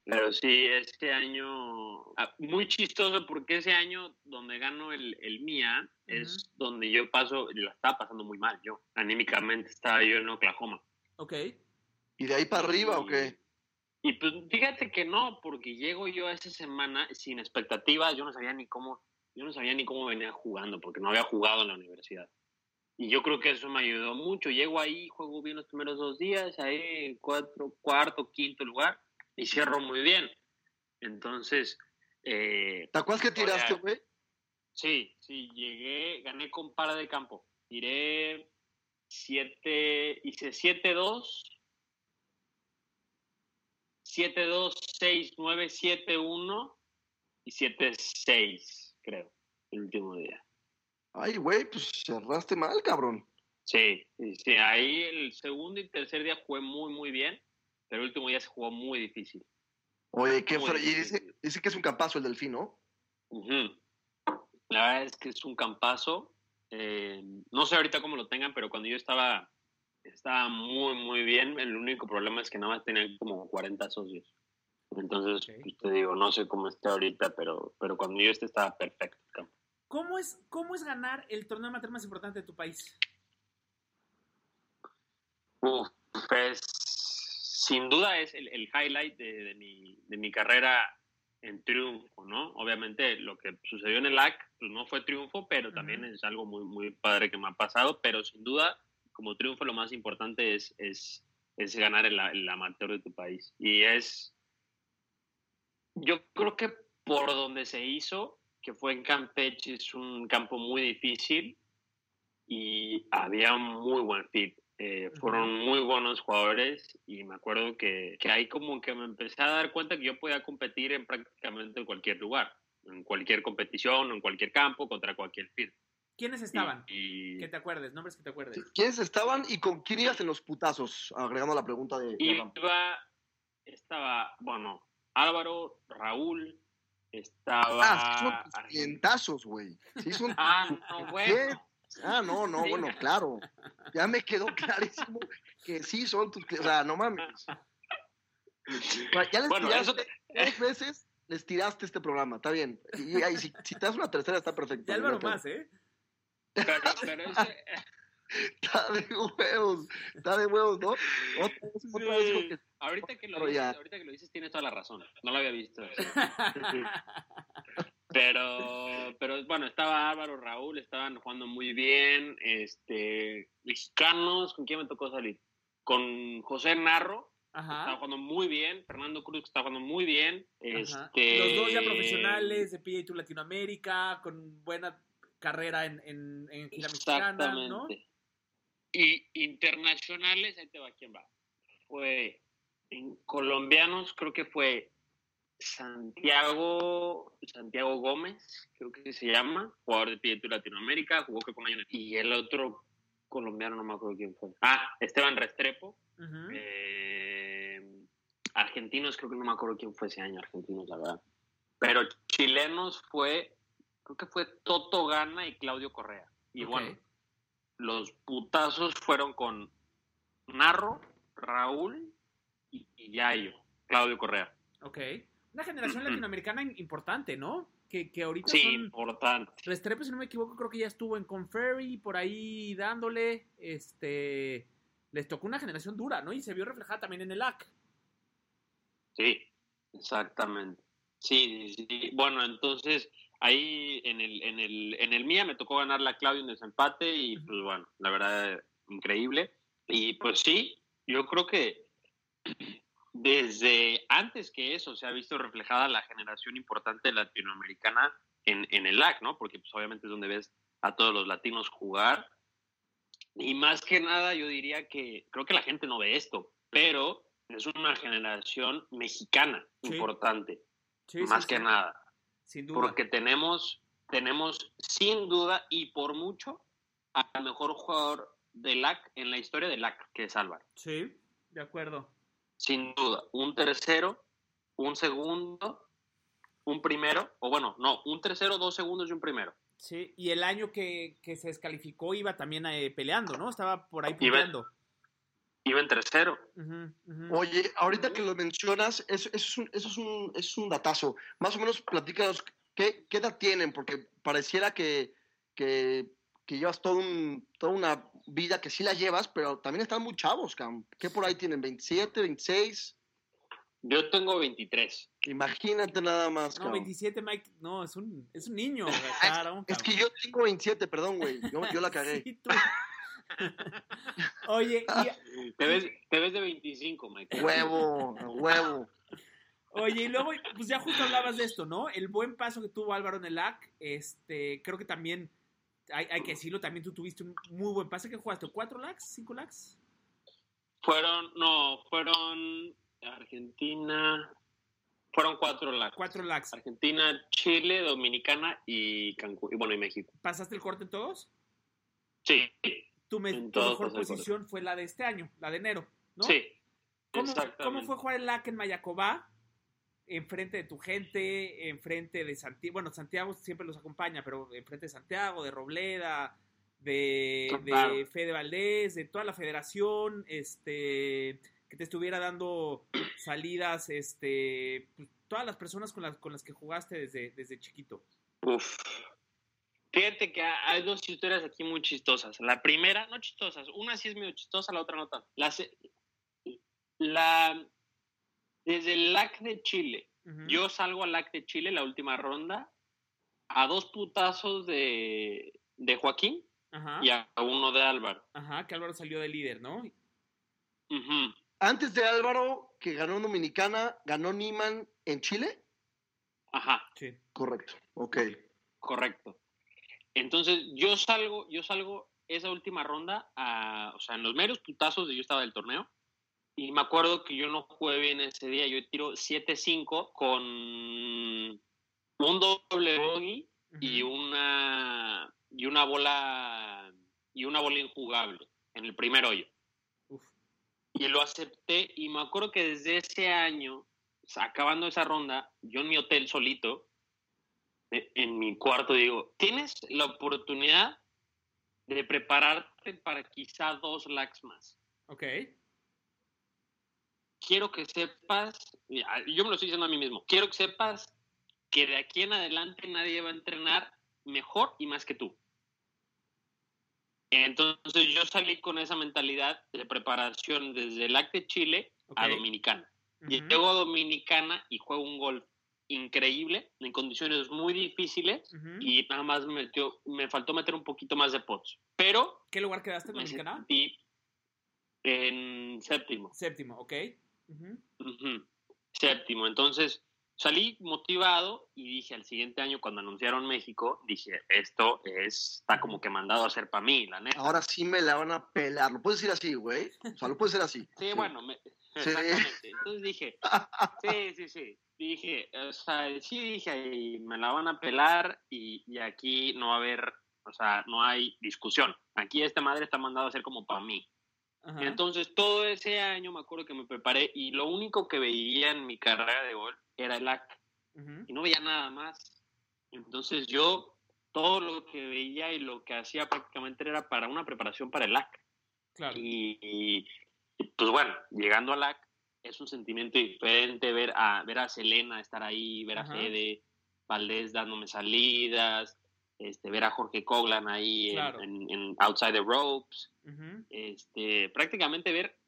Pero sí, este año, ah, muy chistoso porque ese año donde gano el, el MIA es donde yo paso, la estaba pasando muy mal yo, anímicamente estaba yo en Oklahoma. Ok. ¿Y de ahí para arriba o qué? Y pues fíjate que no, porque llego yo a esa semana sin expectativas, yo no sabía ni cómo, yo no sabía ni cómo venía jugando, porque no había jugado en la universidad. Y yo creo que eso me ayudó mucho. Llego ahí, juego bien los primeros dos días, ahí cuatro, cuarto, quinto lugar, y cierro muy bien. Entonces, eh, ¿Te acuerdas que tiraste, güey? Sí, sí, llegué, gané con para de campo. Tiré 7, hice 7-2, 7-2, 6-9, 7-1 y 7-6, creo, el último día. Ay, güey, pues cerraste mal, cabrón. Sí, sí, sí, ahí el segundo y tercer día jugué muy, muy bien, pero el último día se jugó muy difícil. Oye, qué Y dice, dice que es un campazo el Delfín, ¿no? La verdad es que es un campazo. eh, no sé ahorita cómo lo tengan, pero cuando yo estaba, estaba muy, muy bien. El único problema es que nada más tenían como 40 socios. Entonces, pues, te digo, no sé cómo está ahorita, pero, pero cuando yo esté estaba perfecto. el campo. ¿Cómo es, ¿Cómo es ganar el torneo amateur más importante de tu país? Uf, pues, sin duda es el, el highlight de, de mi, de mi carrera en triunfo, ¿no? Obviamente lo que sucedió en el AC pues no fue triunfo, pero también es algo muy, muy padre que me ha pasado, pero sin duda, como triunfo lo más importante es, es, es ganar el, el amateur de tu país. Y es, yo creo que por donde se hizo, que fue en Campeche, es un campo muy difícil y había un muy buen fit. Eh, fueron muy buenos jugadores y me acuerdo que, que ahí como que me empecé a dar cuenta que yo podía competir en prácticamente cualquier lugar, en cualquier competición, en cualquier campo, contra cualquier fit. ¿Quiénes estaban? Y, Que te acuerdes, nombres que te acuerdes. ¿Quiénes estaban y con quién ibas en los putazos? Agregando la pregunta de... iba, estaba, bueno, Álvaro, Raúl, estaba... Ah, son güey. Sí, son Ah, no, ¿Qué? Ah, no, no, Sí. bueno, claro. Ya me quedó clarísimo que sí son tus clientes. O sea, no mames. Ya les Bueno, tiraste te- dos veces, les tiraste este programa, está bien. Y, ahí, si, si te das una tercera, está perfecto. Y Álvaro más, ¿eh? Pero, pero ese, Está de huevos, está de huevos, ¿no? Otra vez, otra vez dijo que- Ahorita que, lo dices, ya. ahorita que lo dices, tienes toda la razón. No lo había visto. Pero, pero bueno, estaba Álvaro, Raúl, estaban jugando muy bien. Este, mexicanos, ¿con quién me tocó salir? Con José Narro, estaba Ajá. jugando muy bien. Fernando Cruz, estaba jugando muy bien. Este, Los dos ya profesionales de PA Tour Latinoamérica, con buena carrera en, en, en gira mexicana, ¿no? Exactamente. Y internacionales, ahí te va quién va. Fue en colombianos, creo que fue Santiago, Santiago Gómez, creo que se llama, jugador de Pietu Latinoamérica, jugó que con años. Y el otro colombiano, no me acuerdo quién fue. Ah, Esteban Restrepo. Eh, argentinos, creo que no me acuerdo quién fue ese año, argentinos, la verdad. Pero chilenos fue, creo que fue Toto Gana y Claudio Correa. Y bueno, los putazos fueron con Narro, Raúl y, y Yayo, Claudio Correa. Ok. Una generación latinoamericana in- importante, ¿no? Que, que ahorita Sí, son... importante. Restrepo, si no me equivoco, creo que ya estuvo en Conferry, por ahí dándole, este... Les tocó una generación dura, ¿no? Y se vio reflejada también en el AC. Sí, exactamente. Sí, sí, sí. Bueno, entonces ahí en el, en el, en el mía me tocó ganar la Claudio en desempate y pues bueno, la verdad, increíble. Y pues sí, yo creo que desde antes que eso se ha visto reflejada la generación importante latinoamericana en, en el LAC, ¿no? Porque pues obviamente es donde ves a todos los latinos jugar. Y más que nada yo diría que creo que la gente no ve esto, pero es una generación mexicana Sí. importante, Sí, más sí. que nada, Sin duda. porque tenemos, tenemos sin duda y por mucho al mejor jugador del LAC en la historia del LAC, que es Álvaro. Sí, de acuerdo. Sin duda, un tercero, un segundo, un primero, o bueno, no, un tercero, dos segundos y un primero. Sí, y el año que, que se descalificó iba también eh, peleando, ¿no? Estaba por ahí peleando. Iba en tercero. Oye, ahorita que lo mencionas, eso, eso es un, eso es un, es un datazo. Más o menos platícanos qué, qué edad tienen, porque pareciera que, que, que llevas todo un, toda una vida que sí la llevas, pero también están muy chavos, Cam. ¿Qué por ahí tienen? ¿27, 26? Yo tengo 23. Imagínate nada más, No, cabrón. 27, Mike, no, es un, es un niño. Es, cabrón, es que yo tengo 27, perdón, güey. Yo, yo la cagué. Sí, tú. Oye, y, Te ves, te ves de 25, Mike. Huevo, huevo. Oye, y luego, pues ya justo hablabas de esto, ¿no? El buen paso que tuvo Álvaro en el LAC, este, creo que también, hay, hay que decirlo, también tú tuviste un muy buen pase. ¿Qué jugaste? ¿Cuatro LACs? ¿Cinco LACs? Fueron, no, fueron Argentina, fueron cuatro LACs. Cuatro LACs. Argentina, Chile, Dominicana y Cancún, y bueno, y México. ¿Pasaste el corte en todos? Sí, Tu, me- tu mejor posición fue la de este año, la de enero, ¿no? sí. ¿Cómo. ¿Cómo fue jugar el LAC en Mayacobá? Enfrente de tu gente, enfrente de Santiago. Bueno, Santiago siempre los acompaña, pero enfrente de Santiago, de Robleda, de, de. Fede Valdés, de toda la federación, este, que te estuviera dando salidas, este, pues, todas las personas con las, con las que jugaste desde, desde chiquito. Uf. Fíjate que hay dos historias aquí muy chistosas. La primera, no chistosas, una sí es medio chistosa, la otra no tanto. La, la, desde el LAC de Chile, yo salgo al LAC de Chile, la última ronda, a dos putazos de, de Joaquín Ajá, y a uno de Álvaro. ajá, que Álvaro salió de líder, ¿no? Ujú. Antes de Álvaro, que ganó en Dominicana, ganó Niman en Chile. Ajá. Sí. Correcto, ok. Correcto. Entonces, yo salgo, yo salgo esa última ronda, a, o sea, en los meros putazos de yo estaba del torneo, y me acuerdo que yo no jugué bien ese día, yo tiro 7-5 con un doble bogey y una y una bola y una bola injugable en el primer hoyo. Uf. Y lo acepté y me acuerdo que desde ese año, acabando esa ronda, yo en mi hotel solito, e- en mi cuarto digo, tienes la oportunidad de prepararte para quizá dos lags más. Ok. Quiero que sepas, yo me lo estoy diciendo a mí mismo, quiero que sepas que de aquí en adelante nadie va a entrenar mejor y más que tú. Entonces yo salí con esa mentalidad de preparación desde el LAC de Chile a. Dominicana. Ujú. Llego a Dominicana y juego un golf increíble, en condiciones muy difíciles, Ujú. y nada más me, metió, me faltó meter un poquito más de pots. Pero ¿Qué lugar quedaste en Dominicana? en séptimo. Séptimo, ok. Séptimo. Entonces salí motivado y dije al siguiente año cuando anunciaron México, dije, esto es, está como que mandado a hacer para mí, la neta. Ahora sí me la van a pelar. Lo puedes decir así, güey. O sea, lo puedes decir así. Sí, bueno, me- Sí. exactamente. Entonces dije, sí, sí, sí. Dije, o sea, sí dije, ahí me la van a pelar y, y aquí no va a haber, o sea, no hay discusión. Aquí esta madre está mandado a ser como para mí. Ajá. Entonces, todo ese año me acuerdo que me preparé y lo único que veía en mi carrera de golf era el AC y no veía nada más. Entonces, yo todo lo que veía y lo que hacía prácticamente era para una preparación para el AC. Claro. Y, pues bueno, llegando al AC es un sentimiento diferente ver a, ver a Selena estar ahí, ver a. Fede Valdés dándome salidas, este, ver a Jorge Coglan ahí en- Claro. en, en Outside the Ropes Este, prácticamente ver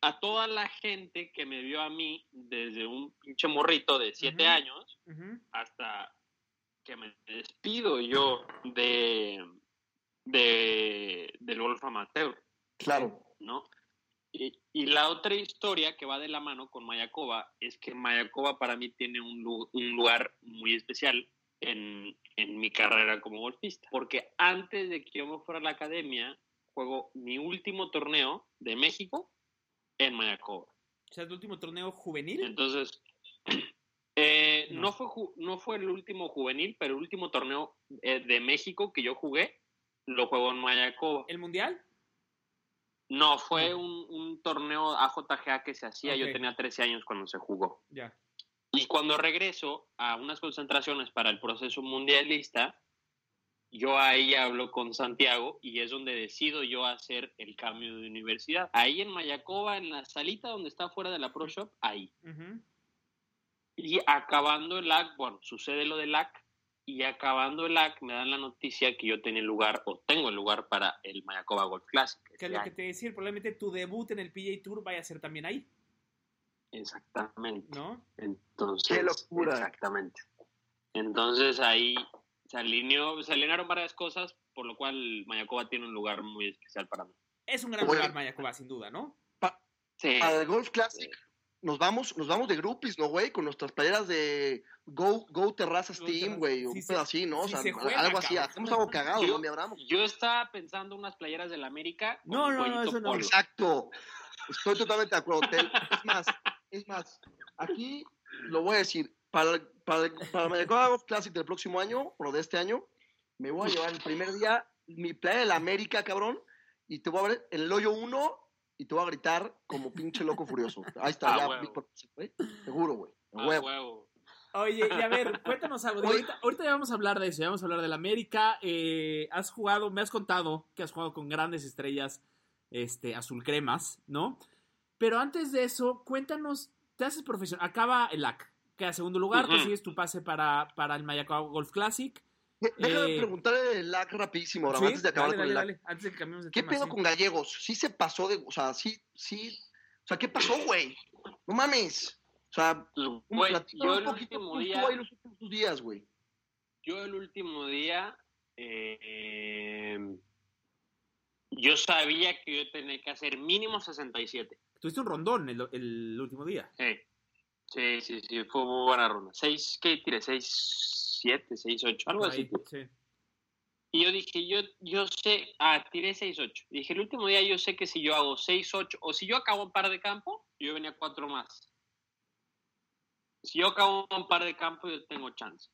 a toda la gente que me vio a mí desde un pinche morrito de siete Ujú. años Ujú. hasta que me despido yo de, de del golf amateur, Claro. ¿no? Y, y la otra historia que va de la mano con Mayakoba es que Mayakoba para mí tiene un, lu- un lugar muy especial en, en mi carrera como golfista, porque antes de que yo me fuera a la academia, juego mi último torneo de México en Mayakoba. O sea, tu último torneo juvenil. Entonces, eh, No. no. fue, no fue el último juvenil, pero el último torneo eh, de México que yo jugué, lo juego en Mayakoba. ¿El mundial? No, fue un, un torneo AJGA que se hacía, yo tenía 13 años cuando se jugó. Ya. Y cuando regreso a unas concentraciones para el proceso mundialista, yo ahí hablo con Santiago y es donde decido yo hacer el cambio de universidad. Ahí en Mayacoba, en la salita donde está fuera de la Pro Shop, ahí. Y acabando el AC, bueno, sucede lo del AC, y acabando el AC me dan la noticia que yo tenía el lugar, o tengo el lugar para el Mayacoba Golf Classic. ¿Qué es lo que te decía? Probablemente tu debut en el PGA Tour vaya a ser también ahí, Exactamente. ¿no? Entonces, ¡Qué locura! Exactamente. Entonces ahí se alineó, se alinearon varias cosas, por lo cual Mayacoba tiene un lugar muy especial para mí. Es un gran Oye. lugar Mayacoba, sin duda, ¿no? Sí. Para el Golf Classic nos vamos, nos vamos de groupies, ¿no, güey? Con nuestras playeras de Go, Go Terrazas Go Team, güey. Sí un se- pedo así, ¿no? O sí sea, se juega, algo así. Hacemos algo cagado, Yo- ¿no, mi Abraham? Yo estaba pensando unas playeras del América No, no, no, eso no. polo. Exacto. Estoy totalmente de acuerdo. Es más, es más, aquí lo voy a decir. Para, el- para, el- para el Golf Classic del próximo año, o de este año, me voy a llevar el primer día mi playa de la América, cabrón, y te voy a ver en el hoyo 1 y te voy a gritar como pinche loco furioso. Ahí está, Ah, ya, huevo. Seguro, güey. Ah, huevo. huevo. Oye, y a ver, cuéntanos algo. Ahorita, ahorita ya vamos a hablar de eso, ya vamos a hablar del América. Eh, has jugado, me has contado que has jugado con grandes estrellas este, azul cremas, ¿no? Pero antes de eso, cuéntanos, te haces profesional, acaba el AC, queda segundo lugar, Ujú. consigues tu pase para, para el Mayacoba Golf Classic. Déjame Eh, preguntarle el lag rapidísimo, ahora, Sí, antes de acabar dale, con el dale, lag. dale, antes de que cambiemos de ¿Qué tema, pedo sí. con Gallegos? ¿Sí se pasó de, o sea, sí, sí, o sea, ¿qué pasó, güey? No mames. O sea, un güey, yo un el poquito último cómo día, estuvo ahí los últimos días, güey. yo el último día, eh, yo sabía que yo tenía que hacer mínimo 67. Tuviste un rondón el, el último día. Sí, sí, sí, sí, fue muy buena ronda. Seis, ¿qué tiré? Seis, siete, seis, ocho, algo así. sí. Y yo dije, yo, yo sé, ah, tiré 6-8. Dije, el último día yo sé que si yo hago 6-8, o si yo acabo un par de campo, yo venía cuatro más. Si yo acabo un par de campo, yo tengo chance.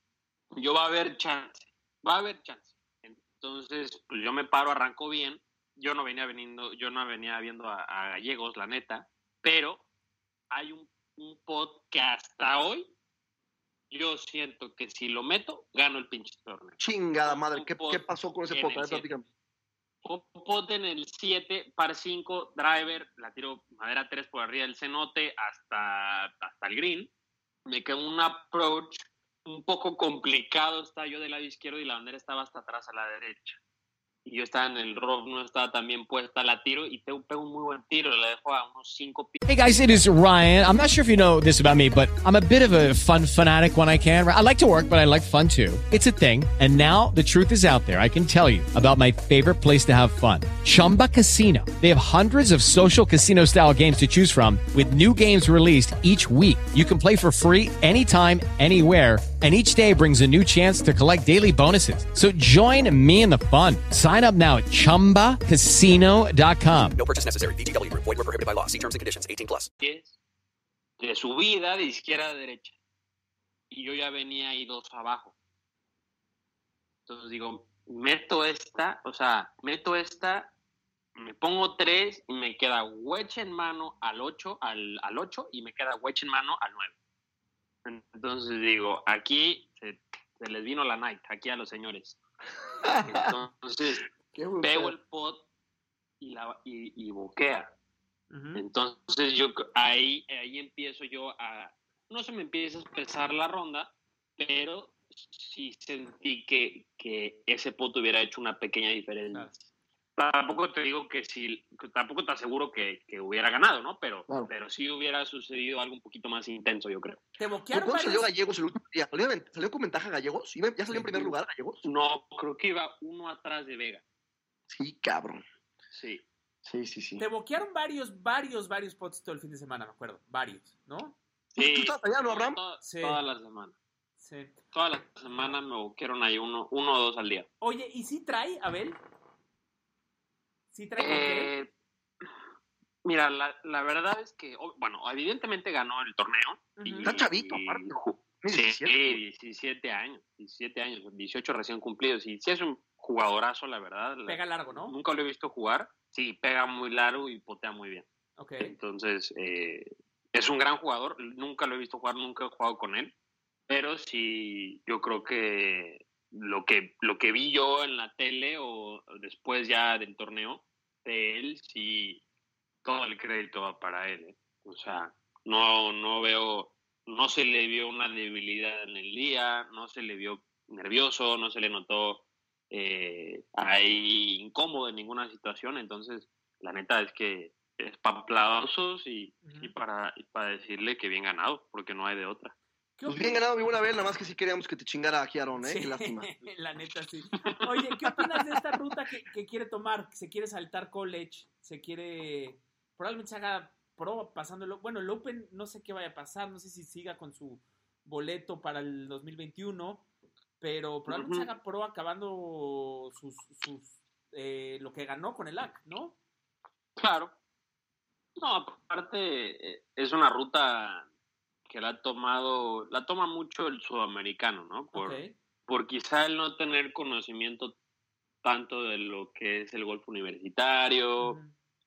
Yo va a haber chance, va a haber chance. Entonces, pues yo me paro, arranco bien. Yo no venía veniendo, yo no venía viendo a, a Gallegos, la neta, pero hay un, un pot que hasta hoy yo siento que si lo meto, gano el pinche torneo. Chingada madre, ¿qué, qué pasó con ese pot? Un pot en el 7, par 5, driver, la tiro madera 3 por arriba del cenote hasta, hasta el green. Me quedó un approach un poco complicado, está yo del lado izquierdo y la bandera estaba hasta atrás a la derecha. Y yo estaba en el rock, no estaba puesta, la tiro y pego, un muy buen tiro, dejo a unos 5 pies. Hey guys, it is Ryan. I'm not sure if you know this about me, but I'm a bit of a fun fanatic when I can. I like to work, but I like fun too. It's a thing. And now the truth is out there. I can tell you about my favorite place to have fun. Chumba Casino. They have hundreds of social casino style games to choose from with new games released each week. You can play for free anytime, anywhere and each day brings a new chance to collect daily bonuses. So join me in the fun. Sign up now at ChumbaCasino.com. No purchase necessary. Group. Void were prohibited by law. See terms and conditions. 18 plus. de subida de izquierda a derecha. Y yo ya venía ahí dos abajo. Entonces digo, meto esta, o sea, meto esta, me pongo tres y me queda wedge en mano al 8, al, al 8 y me queda wedge en mano al 9. Entonces digo, aquí se, se les vino la night, aquí a los señores. Entonces pego el pot y, la, y, y boquea. Entonces yo ahí, ahí empiezo yo a, no se me empieza a pesar la ronda, pero sí sentí que, que ese pot hubiera hecho una pequeña diferencia. Tampoco te digo que sí, que tampoco te aseguro que, que hubiera ganado, ¿no? Pero, pero sí hubiera sucedido algo un poquito más intenso, yo creo. ¿Te ¿Por boquearon cuánto salió varios? Gallegos el último día? ¿Salió, salió con ventaja Gallegos? ¿Iba- ¿Ya salió en primer lugar Gallegos? No, creo que iba uno atrás de Vega. Sí, cabrón. Sí. Sí, sí, sí. Te boquearon varios, varios, varios pots todo el fin de semana, me acuerdo. Varios, ¿no? Sí. ¿Tú estabas allá, no, Abraham? Toda, Sí. toda la semana. Sí. Toda la semana me boquearon ahí uno, uno o dos al día. Oye, ¿y si trae, Abel? Eh, mira, la, la verdad es que, bueno, evidentemente ganó el torneo. y- Está chavito, aparte. Sí, 17. 17 años, 17 años, 18 recién cumplidos. Y sí es un jugadorazo, la verdad. la- Pega largo, ¿no? Nunca lo he visto jugar. Sí, pega muy largo y potea muy bien. Ok. Entonces, eh, es un gran jugador. Nunca lo he visto jugar, nunca he jugado con él. Pero sí, yo creo que lo que, lo que vi yo en la tele o después ya del torneo de él, sí, todo el crédito va para él. ¿eh? O sea, no, no veo, no se le vio una debilidad en el día, no se le vio nervioso, no se le notó eh, ahí incómodo en ninguna situación. Entonces, la neta es que es para aplausos y, y para, y para decirle que bien ganado, porque no hay de otra. Pues bien ganado, mi buena Abel, nada más que sí queríamos que te chingara aquí Aaron, ¿eh? Sí, Qué lástima. la neta, sí. Oye, ¿qué opinas de esta ruta que, que quiere tomar? Se quiere saltar college, se quiere. Probablemente se haga pro pasándolo. Bueno, el Open no sé qué vaya a pasar, no sé si siga con su boleto para el 2021, pero probablemente se haga pro acabando sus, sus eh, lo que ganó con el AC, ¿no? Claro. No, aparte eh, es una ruta que la ha tomado, la toma mucho el sudamericano, ¿no? Por, por quizá el no tener conocimiento tanto de lo que es el golf universitario,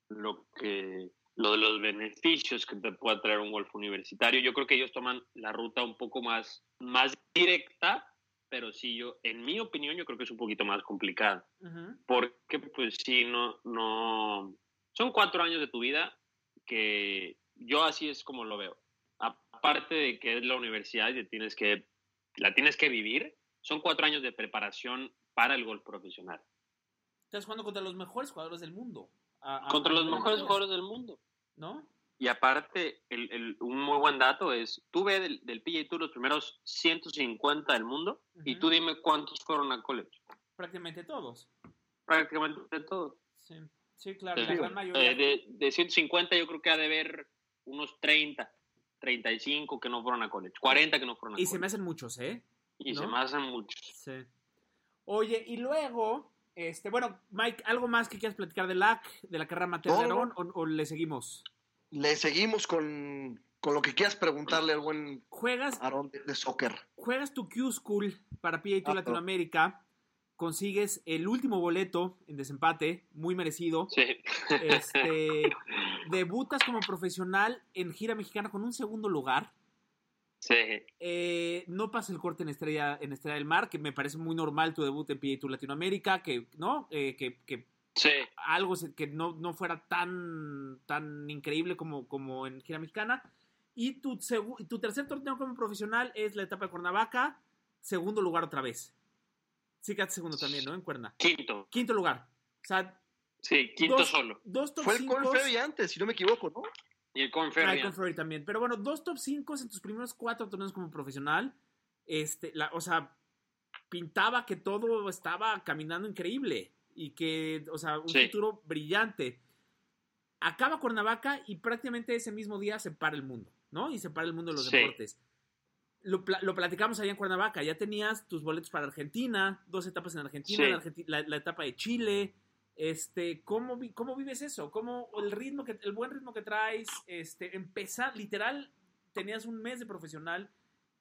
lo que lo de los beneficios que te puede traer un golf universitario. Yo creo que ellos toman la ruta un poco más, más directa, pero sí yo, en mi opinión, yo creo que es un poquito más complicada. Porque, pues sí, no, no. Son cuatro años de tu vida que yo así es como lo veo. Aparte de que es la universidad y tienes que, la tienes que vivir, son cuatro años de preparación para el golf profesional. Estás jugando contra los mejores jugadores del mundo. A- a- Contra a los mejores jugadores del mundo. ¿No? Y aparte, el, el- un muy buen dato es, tú ve del, del PGA Tour los primeros 150 del mundo y tú dime cuántos fueron a college. Prácticamente todos. Prácticamente todos. Sí, sí claro, la Eh, gran mayoría. de, de 150 yo creo que ha de haber unos 30, 35 que no fueron a college, 40 que no fueron a Y college. se me hacen muchos, ¿eh? Y ¿no? se me hacen muchos. Sí. Oye, y luego, este, bueno, Mike, ¿algo más que quieras platicar del LAC, de la carrera amateur de No, no, Aarón, o, o le seguimos? Le seguimos con, con lo que quieras preguntarle al buen Juegas, Aarón de, de soccer. juegas tu Q School para PA Tour Ah, pero- Latinoamérica, consigues el último boleto en desempate, muy merecido. Sí. Este, debutas como profesional en gira mexicana con un segundo lugar. Sí. Eh, no pasa el corte en Estrella, en Estrella del Mar, que me parece muy normal tu debut en PA Tour Latinoamérica, que, ¿no? Eh, que, que Sí. algo que no, no fuera tan, tan increíble como, como en gira mexicana. Y tu, tu tercer torneo como profesional es la etapa de Cuernavaca, segundo lugar otra vez. Sí, quedaste segundo también, ¿no? En Cuerna. Quinto. Quinto lugar. O sea, Sí, quinto dos, solo. dos top Fue el 5. Corn antes, si no me equivoco, ¿no? Y el Corn Ah, Ferry. el Ferry también. Pero bueno, dos top 5 en tus primeros cuatro torneos como profesional. Este, la, o sea, pintaba que todo estaba caminando increíble. Y que, o sea, un Sí. futuro brillante. Acaba Cuernavaca y prácticamente ese mismo día se para el mundo, ¿no? Y se para el mundo de los Sí. deportes. Lo, pla- lo platicamos allá en Cuernavaca. Ya tenías tus boletos para Argentina, dos etapas en Argentina, Sí. la, Argenti- la- la etapa de Chile. Este, ¿cómo, ¿Cómo vives eso? ¿Cómo el ritmo que, el buen ritmo que traes? Este, empezar, literal, tenías un mes de profesional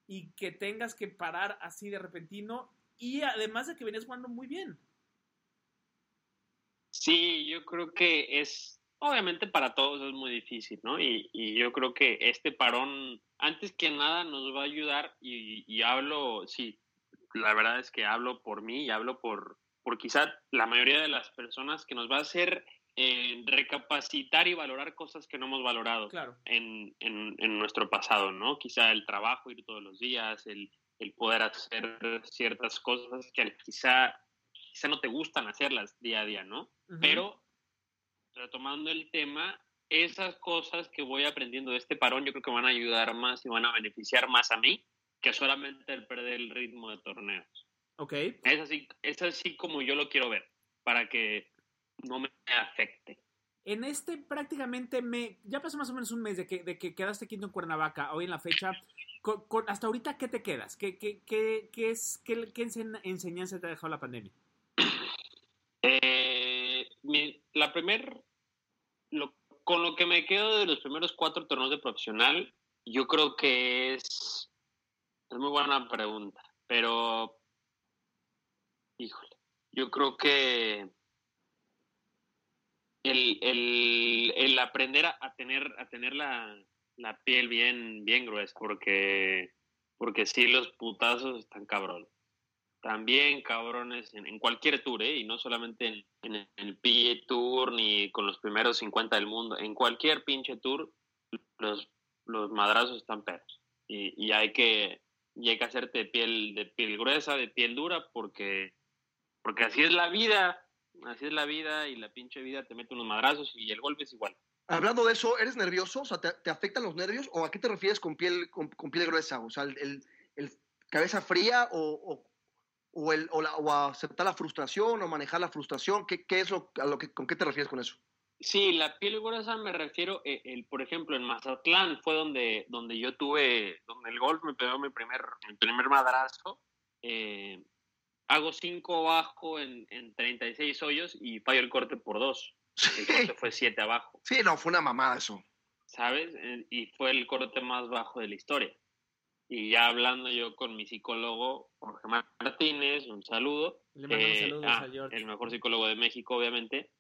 y que tengas que parar así de repentino y además de que venías jugando muy bien. Sí, yo creo que es, obviamente para todos es muy difícil, ¿no? Y, y yo creo que este parón, antes que nada, nos va a ayudar y hablo, sí, la verdad es que hablo por mí y hablo por, por quizá la mayoría de las personas que nos va a hacer eh, recapacitar y valorar cosas que no hemos valorado Claro. en, en, en nuestro pasado, ¿no? Quizá el trabajo, ir todos los días, el, el poder hacer ciertas cosas que quizá, quizá no te gustan hacerlas día a día, ¿no? Pero, retomando el tema, esas cosas que voy aprendiendo de este parón yo creo que van a ayudar más y van a beneficiar más a mí que solamente el perder el ritmo de torneos. Ok. Es así, es así como yo lo quiero ver, para que no me afecte. En este prácticamente me. Ya pasó más o menos un mes de que, de que quedaste quinto en Cuernavaca, hoy en la fecha. Con- con- hasta ahorita, ¿qué te quedas? ¿Qué, qué, qué, qué es, qué, qué ense- enseñanza te ha dejado la pandemia? Eh, mi- la primer, lo- con lo que me quedo de los primeros cuatro torneos de profesional, yo creo que es, es muy buena pregunta, pero, híjole, yo creo que el, el, el aprender a, tener, a tener la, la piel bien, bien gruesa, porque, porque sí, los putazos están cabrón. También cabrones en, cualquier tour, ¿eh? y no solamente en, el- PGA Tour ni con los primeros 50 del mundo, en cualquier pinche tour los, los madrazos están perros. Y, y hay que y hay que hacerte piel de piel gruesa, de piel dura porque porque así es la vida, así es la vida y la pinche vida te mete unos madrazos y el golpe es igual. Hablando de eso, ¿eres nervioso? O sea, ¿te, te afectan los nervios? ¿O a qué te refieres con piel, con, con piel gruesa? O sea, el, el- el cabeza fría o, o, o el, o, la- o aceptar la frustración o manejar la frustración. ¿Qué, qué es lo, a lo que, ¿Con qué te refieres con eso? Sí, la piel gruesa me refiero, eh, el, por ejemplo, en Mazatlán fue donde, donde yo tuve, donde el golf me pegó mi primer, mi primer madrazo. Eh, hago cinco abajo en, en 36 hoyos y fallo el corte por dos. El corte fue siete abajo, Sí, no, fue una mamada eso. ¿sabes? Eh, Y fue el corte más bajo de la historia. Y ya hablando yo con mi psicólogo, Jorge Martínez, un saludo. Le mandamos Eh, saludos ah, a George. El mejor psicólogo de México, obviamente.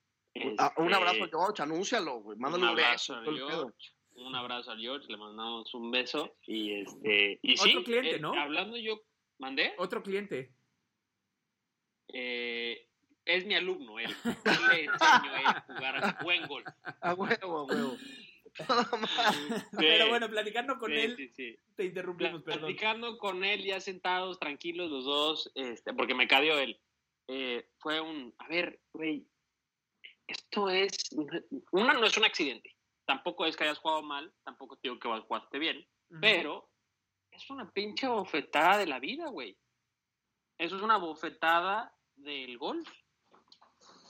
Ah, un Este, abrazo a George, anúncialo, güey. Mándale un, abrazo beso. a. George, un abrazo a George, le mandamos un beso y este y Otro sí, cliente, eh, ¿no? Hablando yo, mandé, Otro cliente. Eh, es mi alumno él. Yo le enseño a jugar buen golf. A huevo, a huevo. Pero bueno, platicando con Sí, él, sí, sí. te interrumpimos, perdón. Platicando con él, ya sentados, tranquilos los dos, este, porque me cadio él. eh, fue un, a ver, güey, esto es, una no es un accidente, tampoco es que hayas jugado mal, tampoco te digo que jugaste bien, Ujú. pero es una pinche bofetada de la vida, güey. Eso es una bofetada del golf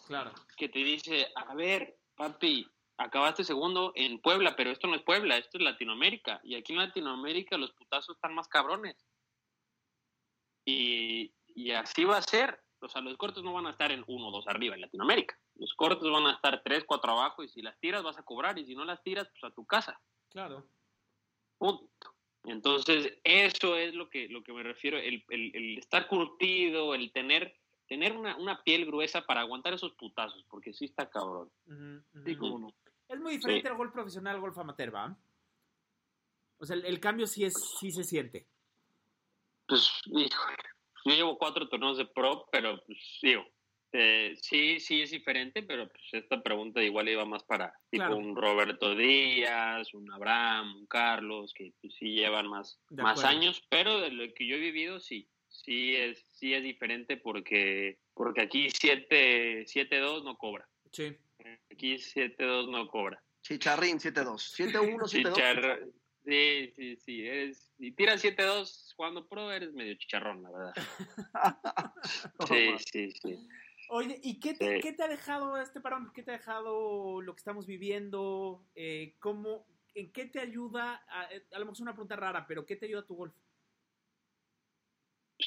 Claro. que te dice, a ver, papi, acabaste segundo en Puebla, pero esto no es Puebla, esto es Latinoamérica. Y aquí en Latinoamérica los putazos están más cabrones. Y, y así va a ser. O sea, los cortes no van a estar en uno o dos arriba en Latinoamérica. Los cortes van a estar tres, cuatro abajo y si las tiras vas a cobrar y si no las tiras, pues a tu casa. Claro. Punto. Entonces, eso es lo que, lo que me refiero, el, el- el estar curtido, el tener, tener una, una piel gruesa para aguantar esos putazos, porque sí está cabrón. Ujú, ujú. Sí, cómo no. Es muy diferente Sí. al golf profesional al golf amateur, ¿va? O sea, el, el cambio sí, es, sí se siente. Pues, yo llevo cuatro torneos de pro, pero pues, digo, eh, sí, sí es diferente, pero pues esta pregunta igual iba más para tipo Claro. un Roberto Díaz, un Abraham, un Carlos, que pues, sí llevan más, De más acuerdo. años, pero de lo que yo he vivido, sí, sí es, sí es diferente porque, porque aquí 7-2 no cobra. Sí. Aquí 7-2 no cobra. Chicharrín 7-2. 7-1, 7-2. Chicharr- Sí, sí, sí. Eres, si tiras 7-2 jugando pro, eres medio chicharrón, la verdad. Sí, sí, sí. Oye, ¿y qué te, Sí. qué te ha dejado este parón? ¿Qué te ha dejado lo que estamos viviendo? Eh, ¿cómo, ¿En qué te ayuda? A, a lo mejor es una pregunta rara, pero ¿qué te ayuda tu golf?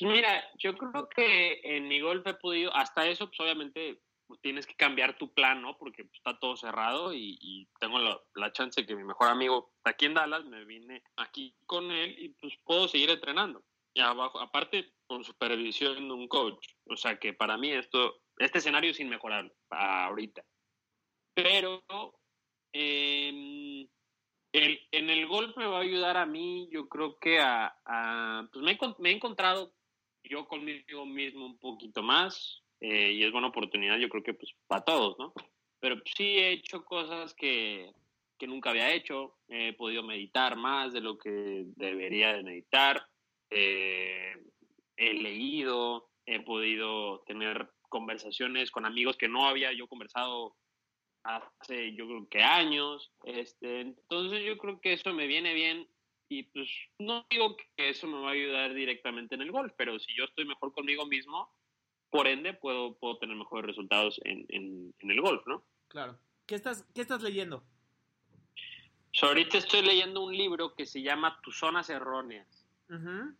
Mira, yo creo que en mi golf he podido, hasta eso, pues obviamente pues, tienes que cambiar tu plan, ¿no? Porque pues, está todo cerrado y, tengo la, la chance que mi mejor amigo está aquí en Dallas, me vine aquí con él y pues puedo seguir entrenando. Y abajo, aparte, con supervisión de un coach. O sea que para mí esto, este escenario es inmejorable ahorita. Pero em, el- en el golf me va a ayudar a mí, yo creo que a, pues me, he, me he encontrado yo conmigo mismo un poquito más eh, y es buena oportunidad, yo creo que pues para todos, ¿no? Pero sí he hecho cosas que, que nunca había hecho, he podido meditar más de lo que debería de meditar, eh, he leído, he podido tener conversaciones con amigos que no había yo conversado hace yo creo que años. Este, entonces yo creo que eso me viene bien y pues no digo que eso me va a ayudar directamente en el golf, pero si yo estoy mejor conmigo mismo, por ende puedo, puedo tener mejores resultados en, en, en el golf, ¿no? Claro. ¿Qué estás, qué estás leyendo? So, ahorita estoy leyendo un libro que se llama Tus zonas erróneas Ujú.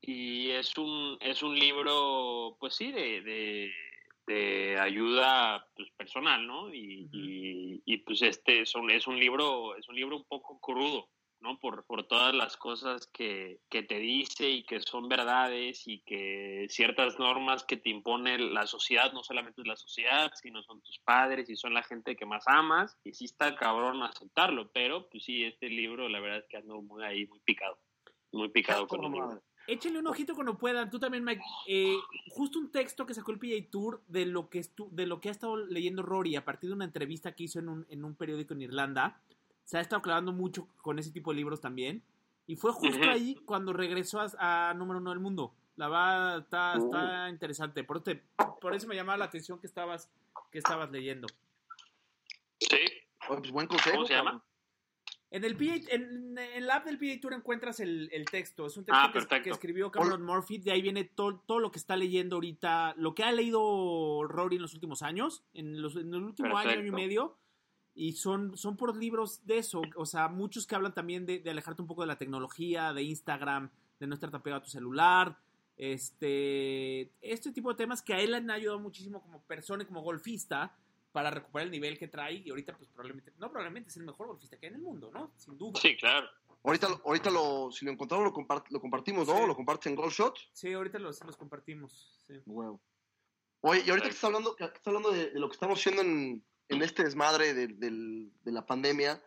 y es un, es un libro, pues sí, de, de, de ayuda pues, personal, ¿no? Y, y, y, pues este es un, es un libro, es un libro un poco crudo, ¿no? Por, por todas las cosas que, que te dice y que son verdades y que ciertas normas que te impone la sociedad, no solamente es la sociedad, sino son tus padres y son la gente que más amas, y sí está cabrón aceptarlo, pero pues sí, este libro la verdad es que ando muy ahí, muy picado, muy picado con el libro. Échenle un ojito cuando puedan. Tú también, Mike. Eh, justo un texto que sacó el PGA Tour de lo que, estu- de lo que ha estado leyendo Rory a partir de una entrevista que hizo en un, en un periódico en Irlanda. Se ha estado clavando mucho con ese tipo de libros también. Y fue justo ahí cuando regresó a, a número uno del mundo. La va, está, está interesante. Por, eso te- por eso me llamaba la atención que estabas, que estabas leyendo. Sí. Pues buen consejo. ¿Cómo se llama? En el PGA, en, en la app del PGA Tour encuentras el, el texto. Es un texto Ah, que, perfecto. que escribió Cameron Murphy. De ahí viene todo, todo lo que está leyendo ahorita, lo que ha leído Rory en los últimos años, en, los, en el último año, año y Perfecto. medio. Y son, son por libros de eso. O sea, muchos que hablan también de, de alejarte un poco de la tecnología, de Instagram, de no estar tan pegado a tu celular. Este, este tipo de temas que a él le han ayudado muchísimo como persona y como golfista para recuperar el nivel que trae. Y ahorita, pues probablemente, no probablemente es el mejor golfista que hay en el mundo, ¿no? Sin duda. Sí, claro. Ahorita, ahorita lo, si lo encontramos, lo, compart- lo compartimos, ¿no? Sí. Lo compartes en Gold Shot. Sí, ahorita los, los compartimos. sí. Huevo. Oye, y ahorita que estás hablando, que estás hablando de, de lo que estamos haciendo en, en este desmadre de, del- de la pandemia,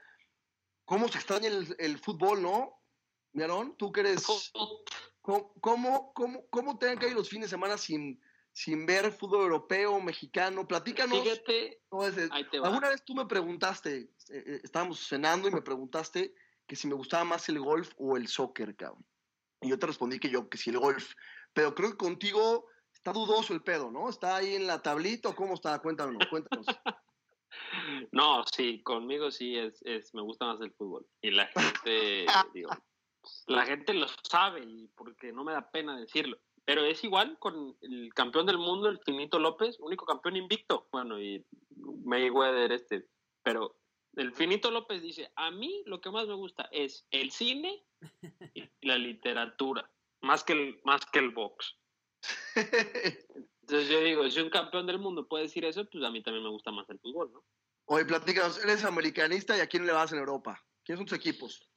¿cómo se extraña el, el fútbol, no? Miarón, tú que eres... ¿Cómo, cómo, cómo, cómo te han caído los fines de semana sin, sin ver fútbol europeo, mexicano? Platícanos. Fíjate, No, es de- ahí te va. Alguna vez tú me preguntaste, eh, eh, estábamos cenando y me preguntaste que si me gustaba más el golf o el soccer, cabrón. Y yo te respondí que yo, que sí el golf. Pero creo que contigo está dudoso el pedo, ¿no? ¿Está ahí en la tablita o cómo está? Cuéntanos, cuéntanos. No, sí, conmigo sí es, es, me gusta más el fútbol. Y la gente, digo, la gente lo sabe y porque no me da pena decirlo. Pero es igual con el campeón del mundo, el Finito López, único campeón invicto. Bueno, y Mayweather este. Pero el Finito López dice, a mí lo que más me gusta es el cine y la literatura, más que el, más que el box. Entonces yo digo, si un campeón del mundo puede decir eso, pues a mí también me gusta más el fútbol, ¿no? Oye, platícanos, eres americanista y a quién le vas en Europa? ¿Quiénes son tus equipos?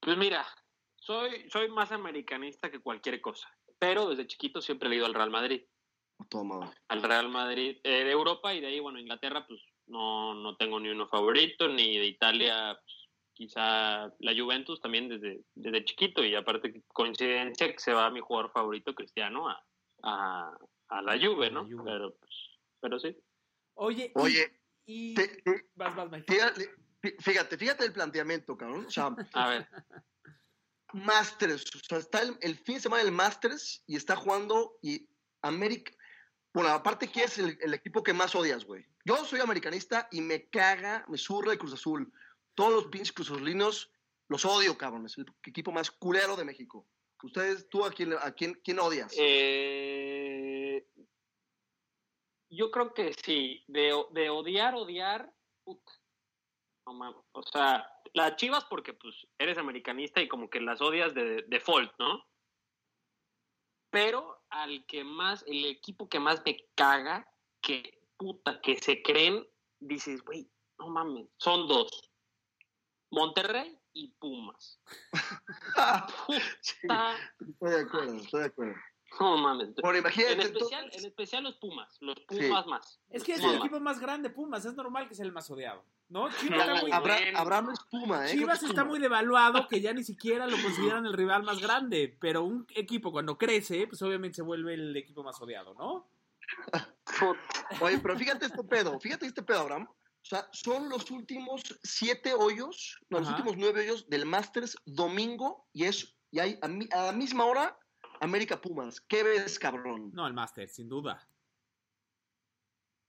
Pues mira, soy, soy más americanista que cualquier cosa, pero desde chiquito siempre he ido al Real Madrid. Toma. Al Real Madrid eh, de Europa y de ahí, bueno, Inglaterra, pues no, no tengo ni uno favorito, ni de Italia, pues, quizá la Juventus también desde, desde chiquito, y aparte que coincidencia que se va mi jugador favorito, Cristiano, a, a, a la Juve, ¿no? Pero, pues, pero sí. Oye, y- Oye, y, te- te- vas, vas, Mike. fíjate, fíjate, fíjate el planteamiento, cabrón. O sea, A ver, Masters, o sea, está el, el fin de semana del Masters y está jugando y América. Bueno, aparte, ¿quién es el, el equipo que más odias, güey? Yo soy americanista y me caga, me surra el Cruz Azul. Todos los pinches cruzazulinos los odio, cabrón. Es el equipo más culero de México. Ustedes, ¿tú a quién, a quién, quién odias? Eh, yo creo que sí, de, de odiar, odiar, puta. No mames. O sea, las chivas porque pues eres americanista y como que las odias de default, ¿no? Pero al que más, el equipo que más me caga, que puta, que se creen, dices, güey, no mames, son dos. Monterrey y Pumas. Puta, Estoy de acuerdo, estoy de acuerdo. No mames. Bueno, imagínate, En especial, entonces- en especial los Pumas, los Pumas más. Es que es el equipo más grande, Pumas. Es normal que sea el más odiado. ¿No? Chivas, No, está, muy, Abra-. Abraham es Puma, ¿eh? Chivas está Puma. muy devaluado que ya ni siquiera lo consideran el rival más grande. Pero un equipo cuando crece, pues obviamente se vuelve el equipo más odiado, ¿no? Oye, pero fíjate este pedo, fíjate este pedo, Abraham. O sea, son los últimos siete hoyos, no, los últimos nueve hoyos del Masters domingo y es, y hay a, mi- a la misma hora América Pumas. ¿Qué ves, cabrón? No, el Master, sin duda.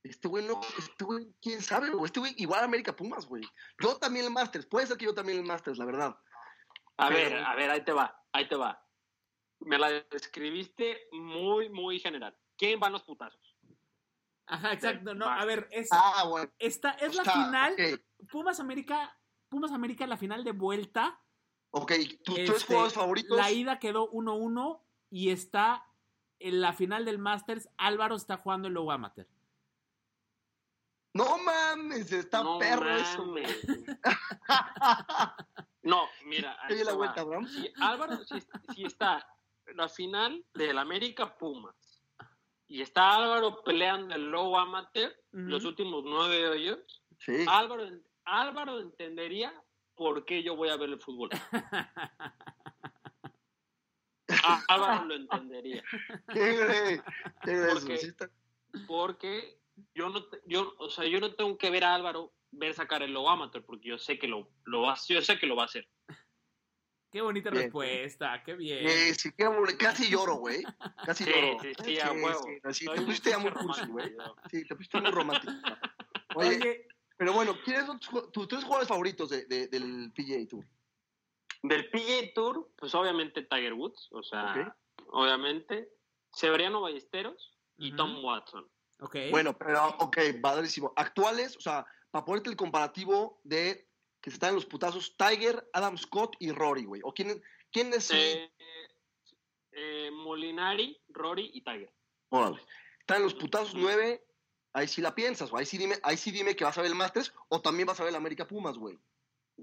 Este güey no, este güey, quién sabe, güey. Este güey igual América Pumas, güey. Yo también el Masters, puede ser que yo también el Masters, la verdad. A Pero- ver, a ver, ahí te va, ahí te va. Me la describiste muy, muy general. ¿Quién van los putazos? Ajá, exacto. No, a ver, es, Ah, bueno. esta es la final. Pumas América, Pumas América, la final de vuelta. Ok, tus tres Este, jugadores favoritos. La ida quedó 1-1 y está en la final del Masters. Álvaro está jugando el Low Amateur. No mames, está No perro eso. No, mira. ahí la vuelta. Si Álvaro, si, si está la final del América Pumas y está Álvaro peleando el low amateur, los últimos nueve hoyos, Sí. Álvaro, Álvaro entendería por qué yo voy a ver el fútbol. Á- Álvaro lo entendería. ¿Qué? ¿Qué? Porque- Porque yo no, te- yo, o sea, yo no tengo que ver a Álvaro ver sacar el low amateur porque yo sé que lo, lo va, yo sé que lo va a hacer. Qué bonita Bien. respuesta, qué bien. Eh, sí, qué casi lloro, güey. Casi Sí, lloro. sí, sí, a huevo. sí, te pusiste ya muy cursi, güey. Sí, te pusiste muy romántico. Oye, Oye, pero bueno, ¿quiénes son tus, tus tres jugadores favoritos de, de- del PGA Tour? Del PGA Tour, pues obviamente Tiger Woods, o sea, obviamente Severiano Ballesteros y. Tom Watson. ok. Bueno, pero, ok, padrísimo. Actuales, o sea, para ponerte el comparativo de que están en los putazos Tiger, Adam Scott y Rory, güey. ¿O quién, quién es? Eh, eh, Molinari, Rory y Tiger. Órale. Están en los putazos nueve. Ahí sí la piensas, güey. Ahí sí dime, ahí sí dime que vas a ver el Masters o también vas a ver el América Pumas, güey.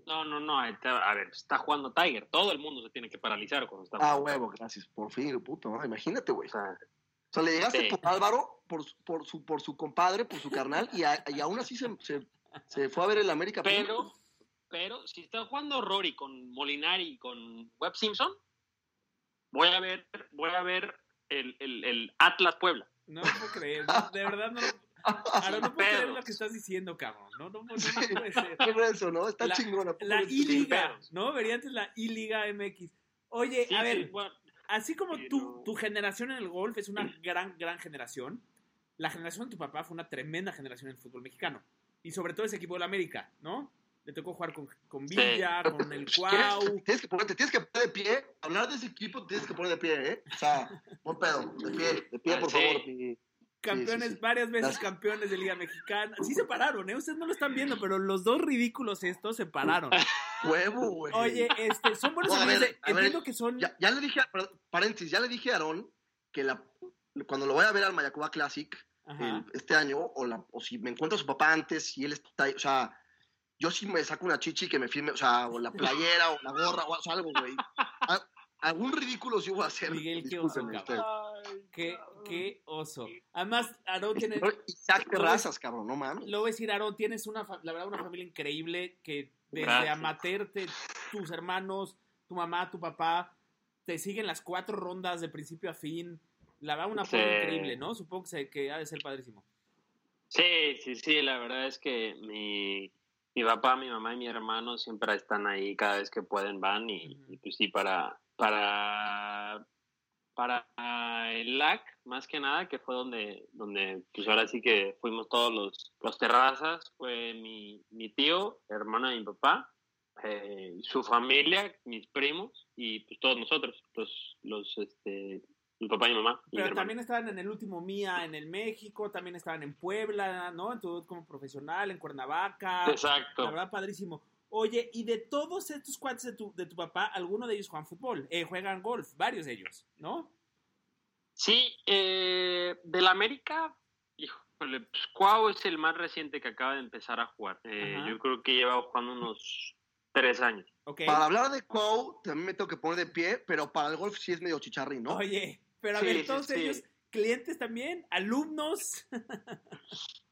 No, no, no, a ver, está jugando Tiger. Todo el mundo se tiene que paralizar cuando está Ah, huevo, gracias. Por fin, puto, ¿no? imagínate, güey. O sea, O sea, le llegaste Sí. por Álvaro, por, su- por, su, por su compadre, por su carnal, y, a- y aún así se, se, se fue a ver el América pero, pero si está jugando Rory con Molinari y con Webb Simpson, voy a ver, voy a ver el, el- el Atlas Puebla. No lo puedo creer. de verdad no. Ahora no puedo creer lo que estás diciendo, cabrón. No, no, no, no puede ser. ¿Qué es eso, no? Está La- chingona. La I-Liga. ¿no? Vería antes la I-Liga MX. Oye, Sí, a sí, ver, bueno, así como pero- tu, tu generación en el golf es una gran, gran generación, la generación de tu papá fue una tremenda generación en el fútbol mexicano. Y sobre todo ese equipo de la América, ¿no? Le tocó jugar con, con Sí. Villa, con el ¿Quieres? Cuau. Tienes que ponerte, tienes que poner de pie. Hablar de ese equipo, te tienes que poner de pie, ¿eh? O sea, buen pedo. De pie, de pie, Ah, por sí. favor. mi- Campeones, sí, sí. varias veces Las- campeones de Liga Mexicana. Sí se pararon, ¿eh? Ustedes no lo están viendo, pero los dos ridículos estos se pararon. Huevo, güey. Oye, este, son buenos No, amigos ver, Entiendo que son... Ya, ya le dije, paréntesis, ya le dije a Aarón que la, cuando lo voy a ver al Mayacoba Classic el- este año, o, la, o si me encuentro a su papá antes, si él está ahí, o sea, yo sí me saco una chichi que me firme, o sea, o la playera, o la gorra, o, algo, güey. Algún ridículo sí voy a hacer. Miguel, qué oso. Qué, qué oso. Además, Aarón tiene... Isaac Terrazas, cabrón, no mames. Lo voy a decir, Aarón, tienes una, la verdad, una familia increíble que desde Gracias. amateur, te- tus hermanos, tu mamá, tu papá, te siguen las cuatro rondas de principio a fin. La verdad, una Sí. forma increíble, ¿no? Supongo que, se- que ha de ser padrísimo. Sí, sí, sí, la verdad es que mi, mi papá, mi mamá y mi hermano siempre están ahí, cada vez que pueden van y, y pues sí, para, para para el LAC, más que nada, que fue donde, donde pues ahora sí que fuimos todos los, los terrazas, fue mi, mi tío, hermano de mi papá, eh, su familia, mis primos y pues todos nosotros, los, los este, mi papá y mi mamá. y Pero también estaban en el último Mía en el México, también estaban en Puebla, ¿no? En tu como profesional, en Cuernavaca. Exacto. La verdad, padrísimo. Oye, y de todos estos cuates de tu, de tu papá, alguno de ellos juegan fútbol, eh, juegan golf, varios de ellos, ¿no? Sí, eh, del América, híjole, pues Cuau es el más reciente que acaba de empezar a jugar. Eh, yo creo que lleva jugando unos tres años. Ok. Para hablar de Cuau, también me tengo que poner de pie, pero para el golf sí es medio chicharrín, ¿no? Oye, pero a Sí, ver, sí, todos sí. ellos, clientes también, alumnos.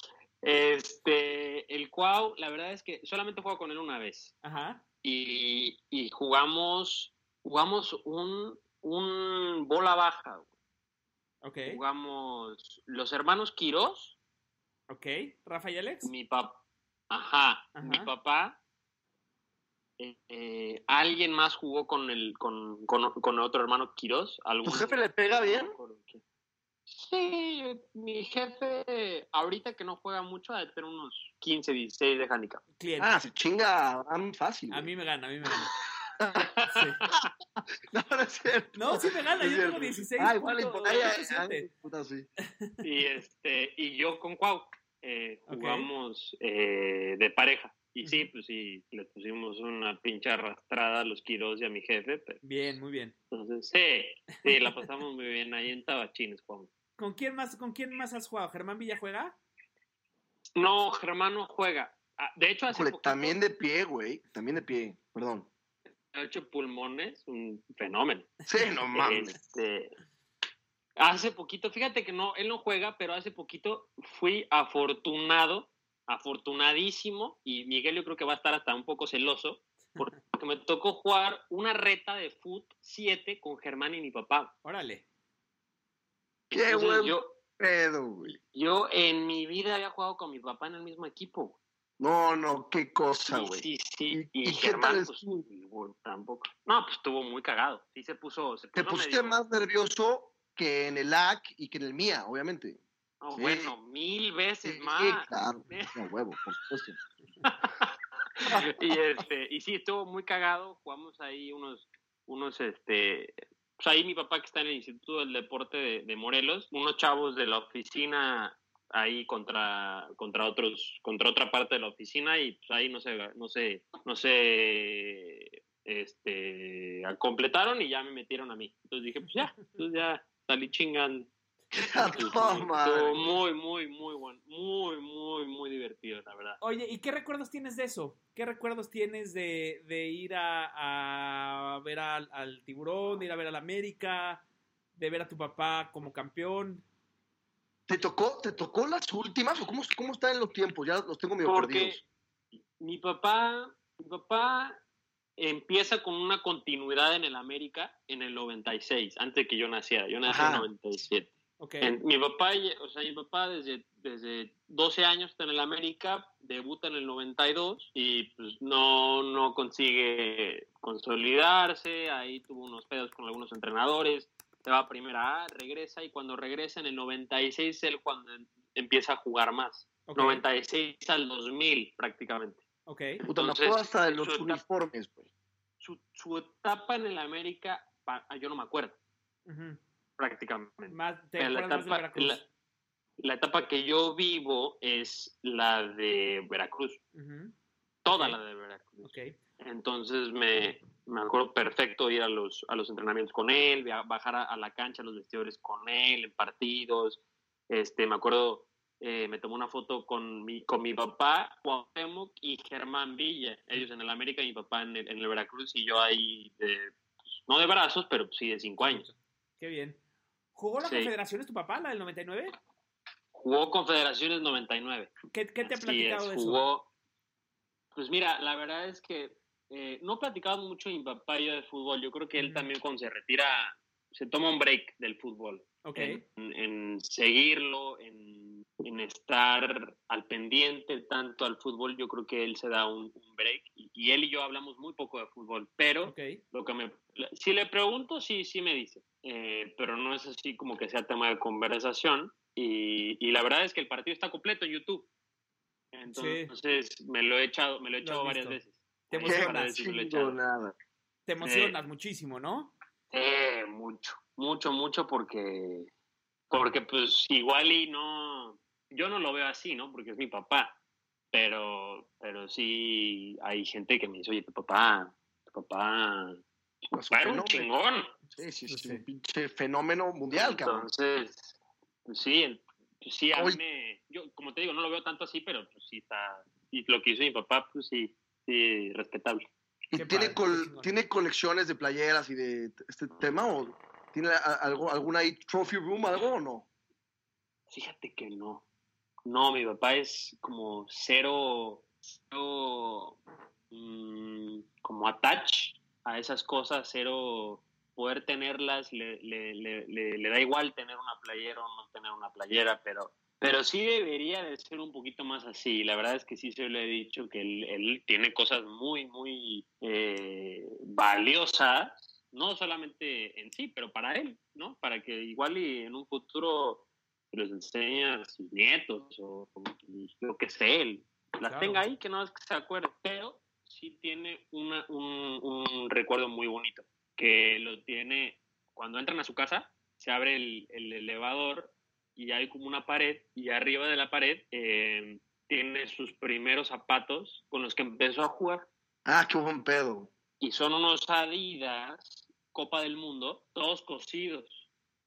Este, el Cuau, la verdad es que solamente juego con él una vez. Ajá. Y, y jugamos, jugamos un, un bola baja. güey. Ok, Jugamos los hermanos Quirós, ok. Rafa y Alex. mi papá, ajá, Ajá. mi papá, eh, eh, alguien más jugó con el, con, con, con otro hermano Quirós. ¿Tu algún- jefe le pega bien? Sí, mi jefe, ahorita que no juega mucho, debe tener unos 15, 16 de handicap. Cliente. Ah, se chinga a Abraham fácil. a mí me gana, a mí me gana. Sí. No, no es cierto. No, sí me gana, Es yo tengo cierto. 16 Ah, igual, siete. puta, sí. Y, este, y yo con Cuau eh, jugamos eh, de pareja. Y sí, pues sí, le pusimos una pinche arrastrada a los Quirós y a mi jefe. Pero, Bien, muy bien. entonces, sí, sí, la pasamos muy bien ahí en Tabachines, jugamos. ¿Con quién más, con quién más has jugado? ¿Germán Villa juega? No, Germán no juega. Ah, De hecho, hace también de pie, güey. También de pie. Perdón. ha hecho pulmones, un fenómeno. Sí, no mames. Este, hace poquito, fíjate que no, él no juega, pero hace poquito fui afortunado, afortunadísimo, y Miguel yo creo que va a estar hasta un poco celoso, porque me tocó jugar una reta de foot 7 con Germán y mi papá. Órale. Qué Entonces, buen yo, pedo, güey. yo en mi vida había jugado con mi papá en el mismo equipo. No, no, qué cosa, Sí, güey. sí, sí. ¿Y- Y, y qué Germán, tal pues, tampoco. No, pues estuvo muy cagado. Sí se puso. Se Te pusiste medio- más nervioso que en el AC y que en el MIA, obviamente. No, Sí. bueno, mil veces Sí, más. claro. No, huevo, por supuesto. y este y sí estuvo muy cagado jugamos ahí unos unos este pues ahí mi papá que está en el Instituto del Deporte de, de Morelos unos chavos de la oficina ahí contra contra otros contra otra parte de la oficina y pues ahí no se no se no se este completaron y ya me metieron a mí entonces dije pues ya entonces ya salí madre. Estuvo muy muy muy bueno muy muy muy divertido la verdad Oye, ¿y qué recuerdos tienes de eso? ¿Qué recuerdos tienes de, de ir a, a ver al, al tiburón, de ir a ver al América, de ver a tu papá como campeón? ¿Te tocó, ¿Te tocó las últimas o cómo, cómo están los tiempos? Ya los tengo medio Porque perdidos. mi papá, mi papá empieza con una continuidad en el América en el 96, antes de que yo naciera. Yo nací Ajá. en el 97. Ok. En- mi papá, o sea, mi papá desde, desde 12 años está en el América, debuta en el 92 y pues no, no consigue consolidarse, ahí tuvo unos pedos con algunos entrenadores, se va a primera A, regresa y cuando regresa en el 96 él cuando em- empieza a jugar más. Ok. 96 al 2000 prácticamente. Ok. Entonces, hasta de los su etapa- uniformes, güey. Su, su etapa en el América, pa- yo no me acuerdo Ujú. Prácticamente. Más, ¿Te Pero la más de etapa- Veracruz? la- la etapa que yo vivo es la de Veracruz, toda la de Veracruz. Entonces me, me acuerdo perfecto ir a los, a los entrenamientos con él, bajar a, a la cancha, a los vestidores con él, en partidos. Este, me acuerdo, eh, me tomó una foto con mi, con mi papá, Cuauhtémoc y Germán Villa, ellos en el América y mi papá en el, en el Veracruz y yo ahí, de, pues, no de brazos, pero sí de cinco años. Qué bien. ¿Jugó la Sí. Confederaciones tu papá, la del 99? Jugó Confederaciones 99. ¿Qué, qué te ha platicado es, de eso? jugó. Pues mira, la verdad es que eh, no he platicado mucho mi papá y yo de fútbol. Yo creo que él también cuando se retira, se toma un break del fútbol. Ok. en, en seguirlo, en, en estar al pendiente tanto al fútbol. Yo creo que él se da un, un break y, y él y yo hablamos muy poco de fútbol, pero Ok. lo que me, si le pregunto, sí, sí me dice, Eh, pero no es así como que sea tema de conversación. Y, y la verdad es que el partido está completo en YouTube. Entonces me lo he echado, me lo he Lo echado has varias visto. veces. Te emocionas. lo. Chingonada. Te emocionas muchísimo, ¿no? Eh, mucho, mucho, mucho porque, porque pues igual y no, yo no lo veo así, ¿no? Porque es mi papá, pero, pero sí hay gente que me dice, oye, tu papá, tu papá, tu papá era un chingón. Sí, sí, Pues sí, sí. un pinche fenómeno mundial, cabrón. Entonces, pues sí, pues sí, a mí me, yo como te digo, no lo veo tanto así, pero pues sí está, y lo que hizo mi papá, pues sí, sí, respetable. ¿Y tiene, padre, col-. ¿Tiene colecciones de playeras y de este tema? ¿O tiene algo, alguna trophy room, algo o no? Fíjate que no. No, mi papá es como cero, cero mm, como attach a esas cosas, cero poder tenerlas, le, le, le, le- da igual tener una playera o no tener una playera, pero, pero sí debería de ser un poquito más así. La verdad es que sí se le he dicho que él, él tiene cosas muy, muy eh, valiosas, no solamente en sí, pero para él, ¿no? Para que igual y en un futuro se los enseña a sus nietos o lo que sé, él las Claro. tenga ahí, que no es que se acuerde, pero sí tiene una, un, un recuerdo muy bonito, que lo tiene cuando entran a su casa, se abre el, el elevador y hay como una pared y arriba de la pared eh, tiene sus primeros zapatos con los que empezó a jugar Ah, qué buen pedo. y son unos Adidas Copa del Mundo, todos cosidos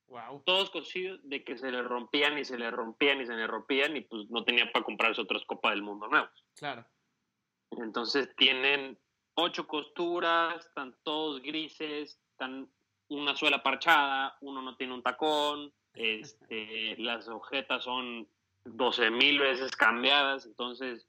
Wow. todos cosidos de que se le rompían y se le rompían y se le rompían y pues no tenía para comprarse otros Copa del Mundo nuevos. Claro. Entonces tienen ocho costuras, están todos grises, están una suela parchada, uno no tiene un tacón, este, las ojetas son 12 mil veces cambiadas, entonces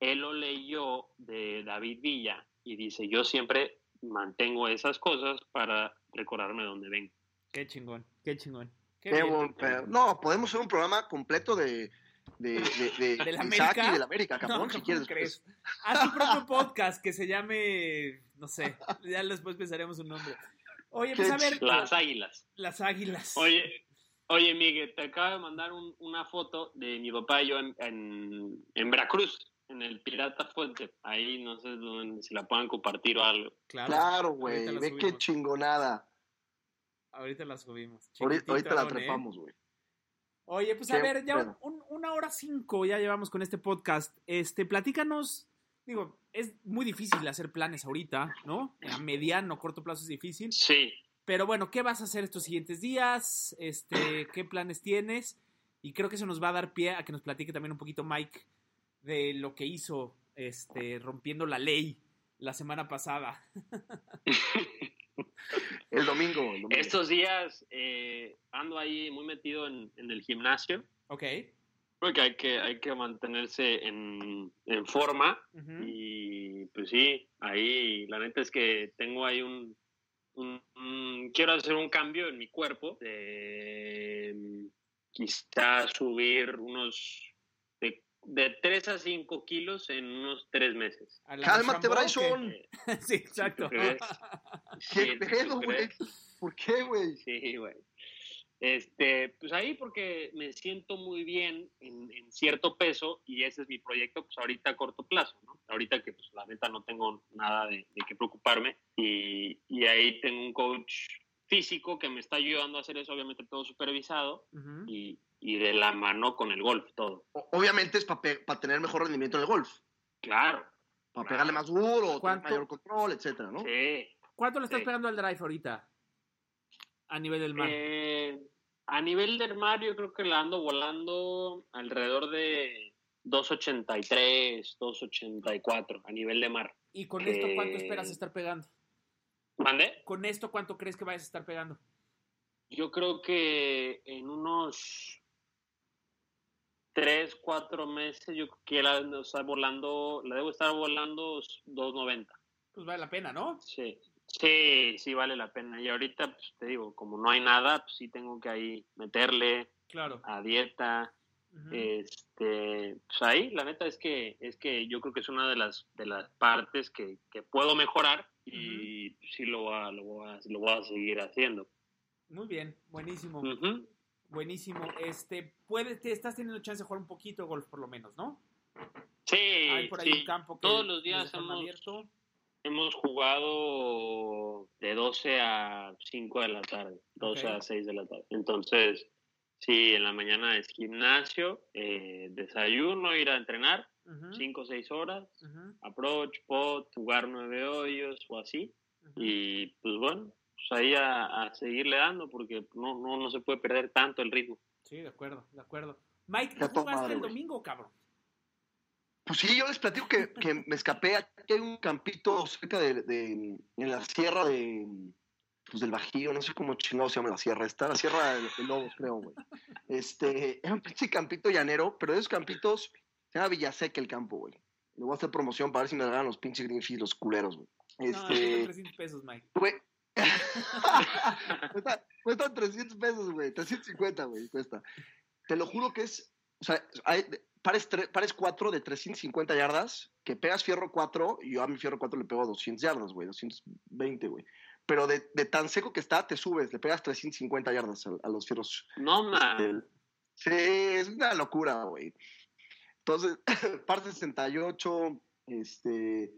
él lo leyó de David Villa y dice, yo siempre mantengo esas cosas para recordarme de dónde vengo. Qué chingón, qué chingón. Qué, Qué bien. buen pedo. No, podemos hacer un programa completo de, de, de, de, ¿Del Isaac América? y del América, cabrón, No, si ¿cómo quieres. crees? Haz tu propio podcast que se llame, no sé, ya después pensaremos un nombre. Oye, pues a ver, Las águilas. las águilas. Oye, oye, Miguel, te acabo de mandar un- una foto de mi papá y yo en, en, en Veracruz, en el Pirata Fuente. Ahí no sé dónde, si la puedan compartir o algo. Claro, Claro, güey. La Ve qué chingonada. ahorita la subimos. Ahorita, ahorita la ¿eh? trepamos, güey. Oye, pues a Qué ver, ya un- una hora cinco ya llevamos con este podcast. Este, platícanos, digo, es muy difícil hacer planes ahorita, ¿no? A mediano, corto plazo es difícil. Sí. Pero bueno, ¿qué vas a hacer estos siguientes días? Este, ¿qué planes tienes? Y creo que eso nos va a dar pie a que nos platique también un poquito Mike de lo que hizo, este, rompiendo la ley la semana pasada. El domingo. El domingo. Estos días eh, ando ahí muy metido en, en el gimnasio. Ok. Porque hay que, hay que mantenerse en, en forma. Y pues sí, ahí la neta es que tengo ahí un, un- un- quiero hacer un cambio en mi cuerpo, de, quizá subir unos de, de 3 a 5 kilos en unos 3 meses. ¿A la Cálmate, Bryson. Sí, exacto. ¿Qué Sí, ¿tú pedo, güey? ¿Por qué, güey? Sí, güey. Este, pues ahí porque me siento muy bien en, en cierto peso y ese es mi proyecto, pues ahorita a corto plazo, ¿no? Ahorita que pues la neta no tengo nada de, de qué preocuparme y, y ahí tengo un coach físico que me está ayudando a hacer eso, obviamente todo supervisado y, y de la mano con el golf, todo. Obviamente es para tener mejor rendimiento en el golf. Claro. Para pegarle más duro, tener ¿Cuánto? mayor control, etcétera, ¿no? Sí. ¿Cuánto le estás Sí. pegando al drive ahorita? A nivel del mar. Eh, a nivel del mar, yo creo que la ando volando alrededor de 283, 284 a nivel de mar. ¿Y con esto cuánto eh, esperas estar pegando? ¿Mande? ¿Con esto cuánto crees que vayas a estar pegando? Yo creo que en unos 3, 4 meses, yo creo que la debo estar volando, la debo estar volando 290. Pues vale la pena, ¿no? Sí, Sí, sí vale la pena. Y ahorita, pues, te digo, como no hay nada, pues sí tengo que ahí meterle Claro. a dieta. Este, pues ahí, la neta es que es que yo creo que es una de las de las partes que, que puedo mejorar y sí lo voy, a, lo, voy a, lo voy a seguir haciendo. Muy bien, buenísimo. Buenísimo. Este, puedes, te estás teniendo chance de jugar un poquito de golf por lo menos, ¿no? Sí, Hay por ahí sí. un campo que Todos los días hemos, abierto. hemos jugado de 12 a 5 de la tarde, 12 Ok. a 6 de la tarde. Entonces, sí, en la mañana es gimnasio, eh, desayuno, ir a entrenar, Ujú, 5 o 6 horas, approach, pot, jugar nueve hoyos o así. Y pues bueno, pues ahí a, a seguirle dando porque no, no, no se puede perder tanto el ritmo. Sí, de acuerdo, de acuerdo. Mike, ¿tú jugaste madre, el domingo, cabrón? Pues sí, yo les platico que, que me escapé. Aquí hay un campito cerca de, de- en la sierra de pues del Bajío, no sé cómo chingado se llama la sierra esta, la sierra de, de Lobos, creo, güey. Este, era un pinche campito llanero, pero de esos campitos se llama Villaseca el campo, güey. Le voy a hacer promoción para ver si me ganan los pinches Greenfield, los culeros, güey. No, Este, 300 pesos, Mike. güey. cuesta, cuesta 300 pesos, güey. 350, güey, cuesta. Te lo juro que es. O sea, hay pares, tre- pares 4 de 350 yardas, que pegas fierro 4, y yo a mi fierro 4 le pego 200 yardas, güey, 220, güey. Pero de, de tan seco que está, te subes, le pegas 350 yardas a, a los fierros. No, man. Este, Sí, es una locura, güey. Entonces, par 68, este,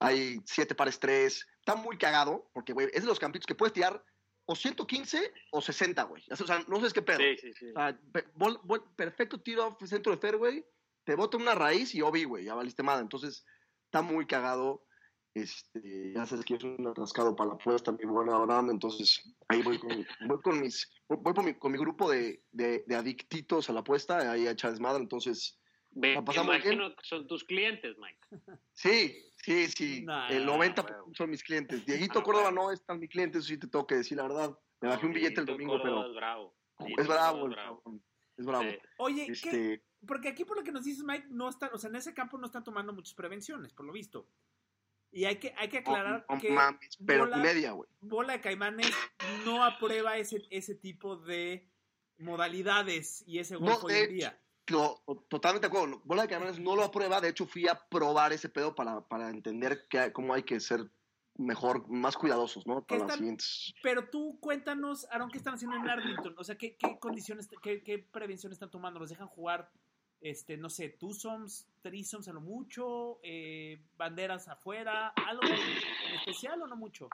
hay 7 pares 3. Está muy cagado, porque, güey, es de los campitos que puedes tirar o 115 o 60, güey. O sea, no sabes qué pedo. Sí, sí, sí. O sea, pe- bol- bol- perfecto tiro off centro de fairway, te bota una raíz y obi, güey, ya valiste madre. Entonces, está muy cagado. Este, ya sabes que es un atascado para la apuesta, mi buena Abraham. Entonces, ahí voy con, voy con mis, voy con mi, con mi grupo de, de, de adictitos a la apuesta, ahí a echar desmadre. Entonces, Ve, la pasamos bien. son tus clientes, Mike. Sí, sí, sí. Nah, el nah, 90 huevo. son mis clientes. Dieguito Córdoba no es tan mi cliente, eso sí te tengo que decir la verdad. Me bajé un billete el domingo, Córdoba pero Es bravo. es bravo, es bravo. cabrón, es bravo. Sí. Oye, ¿qué? Este, Porque aquí por lo que nos dices, Mike, no están, o sea, en ese campo no están tomando muchas prevenciones, por lo visto. Y hay que, hay que aclarar no que mames, pero bola- media, güey. Bola de Caimanes no aprueba ese, ese tipo de modalidades y ese golf No, hoy de en día. Lo- totalmente de acuerdo. Bola de Caimanes no lo aprueba. De hecho, fui a probar ese pedo para, para entender que, cómo hay que ser mejor, más cuidadosos, ¿no? ¿Qué Para las están- siguientes. Pero tú cuéntanos, Aaron, ¿qué están haciendo en Arlington? O sea, ¿qué, qué condiciones, qué, qué prevención están tomando? ¿Los dejan jugar, este, no sé, twosomes, threesomes a lo mucho, eh, banderas afuera, algo en especial o no mucho?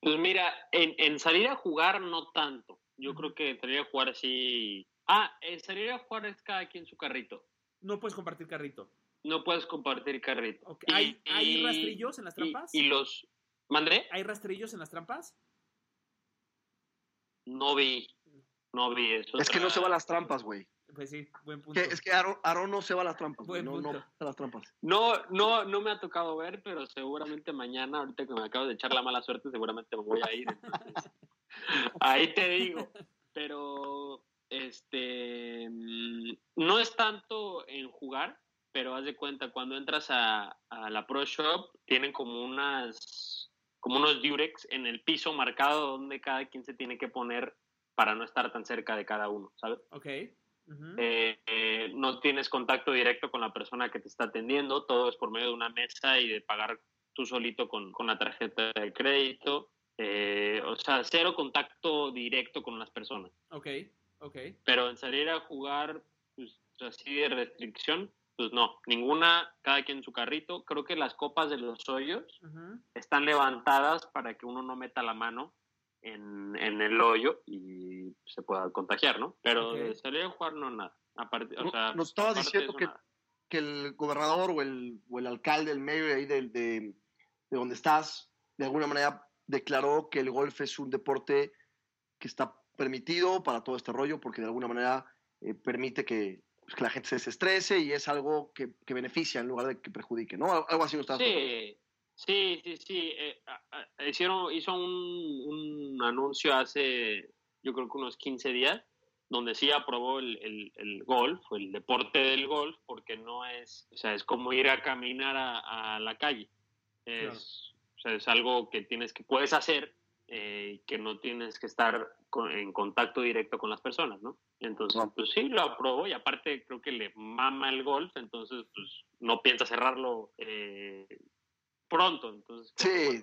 Pues mira, en, en salir a jugar no tanto. Yo creo que salir a jugar así. Ah, en salir a jugar es cada quien su carrito. No puedes compartir carrito. No puedes compartir carrito. Y- ¿Hay, hay rastrillos en las trampas? Y, los. ¿Mandré? ¿Hay rastrillos en las trampas? No vi. No vi eso. Es que no se va a las trampas, güey. Pues sí, buen punto. Que- Es que Aaron, Aaron no se va a las trampas, güey. Buen No, no a las trampas. No, no, no me ha tocado ver, pero seguramente mañana, ahorita que me acabo de echar la mala suerte, seguramente me voy a ir. entonces, ahí te digo. Pero, este, mm, no es tanto en jugar, pero haz de cuenta, cuando entras a, a la Pro Shop, tienen como unas, como unos Durex en el piso marcado donde cada quien se tiene que poner para no estar tan cerca de cada uno, ¿sabes? Ok. Eh, eh, no tienes contacto directo con la persona que te está atendiendo, todo es por medio de una mesa y de pagar tú solito con, con la tarjeta de crédito. Eh, o sea, cero contacto directo con las personas. Ok, ok. Pero en salir a jugar pues, así de restricción, pues no, ninguna, cada quien en su carrito. Creo que las copas de los hoyos están levantadas para que uno no meta la mano en, en el hoyo y se pueda contagiar, ¿no? Pero de salir a jugar no nada. Aparte, o sea, nos estabas aparte diciendo que- nada. Que el gobernador o el, o el alcalde, el mayor ahí de, de, de donde estás, de alguna manera declaró que el golf es un deporte que está permitido para todo este rollo porque de alguna manera eh, permite que, pues, que la gente se desestrese y es algo que, que beneficia en lugar de que perjudique, ¿no? Algo así no estás Sí, sí, sí, sí. eh, hicieron, hizo un, un anuncio hace, yo creo que unos 15 días, donde sí aprobó el, el, el golf, el deporte del golf, porque no es, o sea, es como ir a caminar a, a la calle. Es, O sea, es algo que tienes que puedes hacer eh, que no tienes que estar con- en contacto directo con las personas, ¿no? Entonces, pues sí, lo aprobó y aparte creo que le mama el golf, entonces pues no piensa cerrarlo eh, pronto, entonces Sí,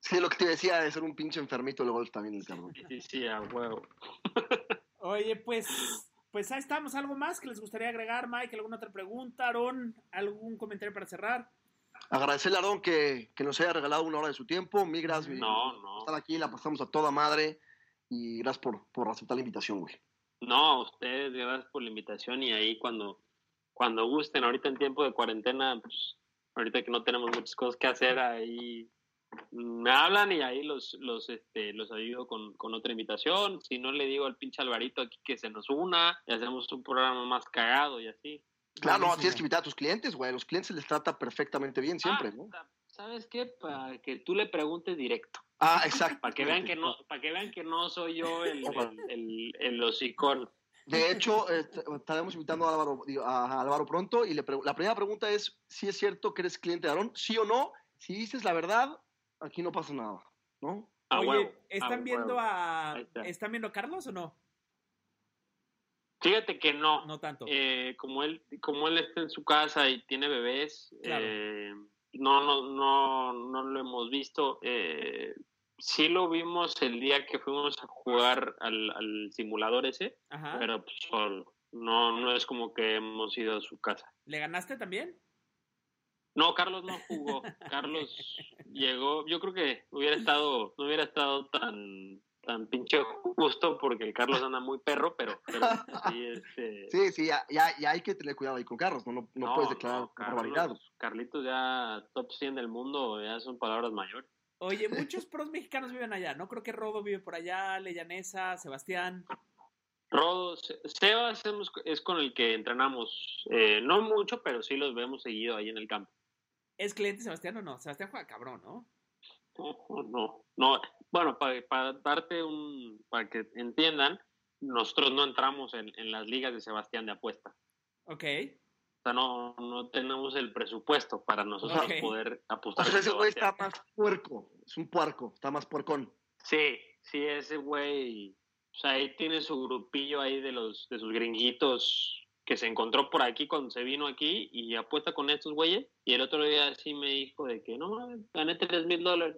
sí, lo que te decía de ser un pinche enfermito del golf también el cabrón. sí, sí, a huevo. Oye, pues, pues ahí estamos. ¿Algo más que les gustaría agregar, Mike? ¿Alguna otra pregunta, Aaron? ¿Algún comentario para cerrar? Agradecerle a Aaron que, que nos haya regalado una hora de su tiempo. Mil gracias No, por no. estar aquí, la pasamos a toda madre. Y gracias por, por aceptar la invitación, güey. No, a ustedes, gracias por la invitación y ahí cuando, cuando gusten, ahorita en tiempo de cuarentena, pues ahorita que no tenemos muchas cosas que hacer, ahí me hablan y ahí los, los, este, los ayudo con, con otra invitación. Si no, le digo al pinche Alvarito aquí que se nos una y hacemos un programa más cagado y así. Claro, no, Buenísimo. tienes que invitar a tus clientes, güey. A los clientes se les trata perfectamente bien siempre, Ah, ¿no? ¿Sabes qué? Para que tú le preguntes directo. Ah, exacto. Para que vean que no, para que vean que no soy yo el, el, el, el hocicón. De hecho, eh, estaremos invitando a Álvaro, a Álvaro pronto y le la primera pregunta es si es cierto que eres cliente de Aarón, sí o no. Si dices la verdad, aquí no pasa nada, ¿no? A Oye, ¿están viendo a. ¿están viendo a Carlos o no? Fíjate que no. No tanto. Eh, como él como él está en su casa y tiene bebés, Claro. eh, no, no, no, no lo hemos visto. Eh, sí lo vimos el día que fuimos a jugar al, al simulador ese, Ajá. pero pues solo. No, no es como que hemos ido a su casa. ¿Le ganaste también? No, Carlos no jugó. Carlos llegó. Yo creo que hubiera estado, no hubiera estado tan, tan pinche justo porque el Carlos anda muy perro, pero, pero sí, este, Sí, sí, ya, ya, ya hay que tener cuidado ahí con Carlos, no, no, no puedes declarar no, barbaridad. Carlitos, ya top 100 del mundo, ya son palabras mayores. Oye, muchos pros mexicanos viven allá, ¿no? Creo que Rodo vive por allá, Leyanesa, Sebastián. Rodo, Se- Sebas es con el que entrenamos, eh, no mucho, pero sí los vemos seguido ahí en el campo. ¿Es cliente Sebastián o no? Sebastián juega cabrón, ¿no? No, no, no. Bueno, para, darte un, para que entiendan, nosotros no entramos en, en las ligas de Sebastián de apuesta. Ok. O sea, no, no tenemos el presupuesto para nosotros poder O apostar. sea, con ese güey está más puerco, es un puerco, está más puercón. Sí, sí, ese güey, o sea, ahí tiene su grupillo ahí de los de sus gringuitos que se encontró por aquí cuando se vino aquí y apuesta con estos güeyes. Y el otro día sí me dijo de que no, mames, gané tres mil dólares.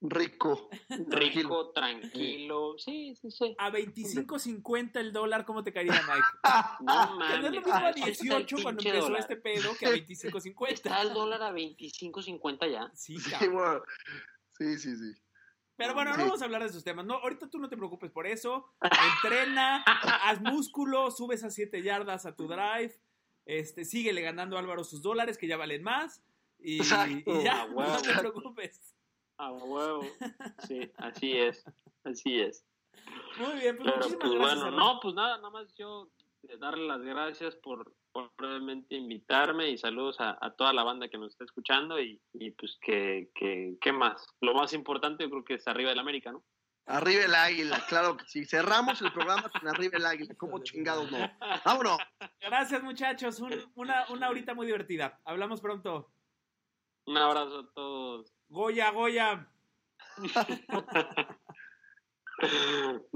Rico. Rico, tranquilo. Sí, sí, sí. A 25.50 el dólar, ¿cómo te caería, Mike? No Que no es lo mames. mismo a así está el 18 cuando empezó dólar. este pedo que a 25.50. Está el dólar a 25.50 ya. Sí, Sí, cabrón. bueno, sí, sí, sí. Pero bueno, no vamos a hablar de esos temas. No, ahorita tú no te preocupes por eso. Entrena, haz músculo, subes a 7 yardas a tu drive. Este, síguele ganando a Álvaro sus dólares, que ya valen más. Y, y ya, no te preocupes. A huevo. Sí, así es. Así es. Muy bien, pues Pero muchísimas pues gracias. bueno, no, pues nada, nada más yo eh, darle las gracias por, por brevemente invitarme y saludos a, a toda la banda que nos está escuchando y, y pues que, que, ¿qué más? Lo más importante yo creo que es arriba del América, ¿no? Arriba el águila, claro que sí. Cerramos el programa con arriba el águila. ¿Cómo chingados no? Vámonos. Gracias, muchachos. Un- una, una horita muy divertida. Hablamos pronto. Un abrazo a todos. Goya, Goya.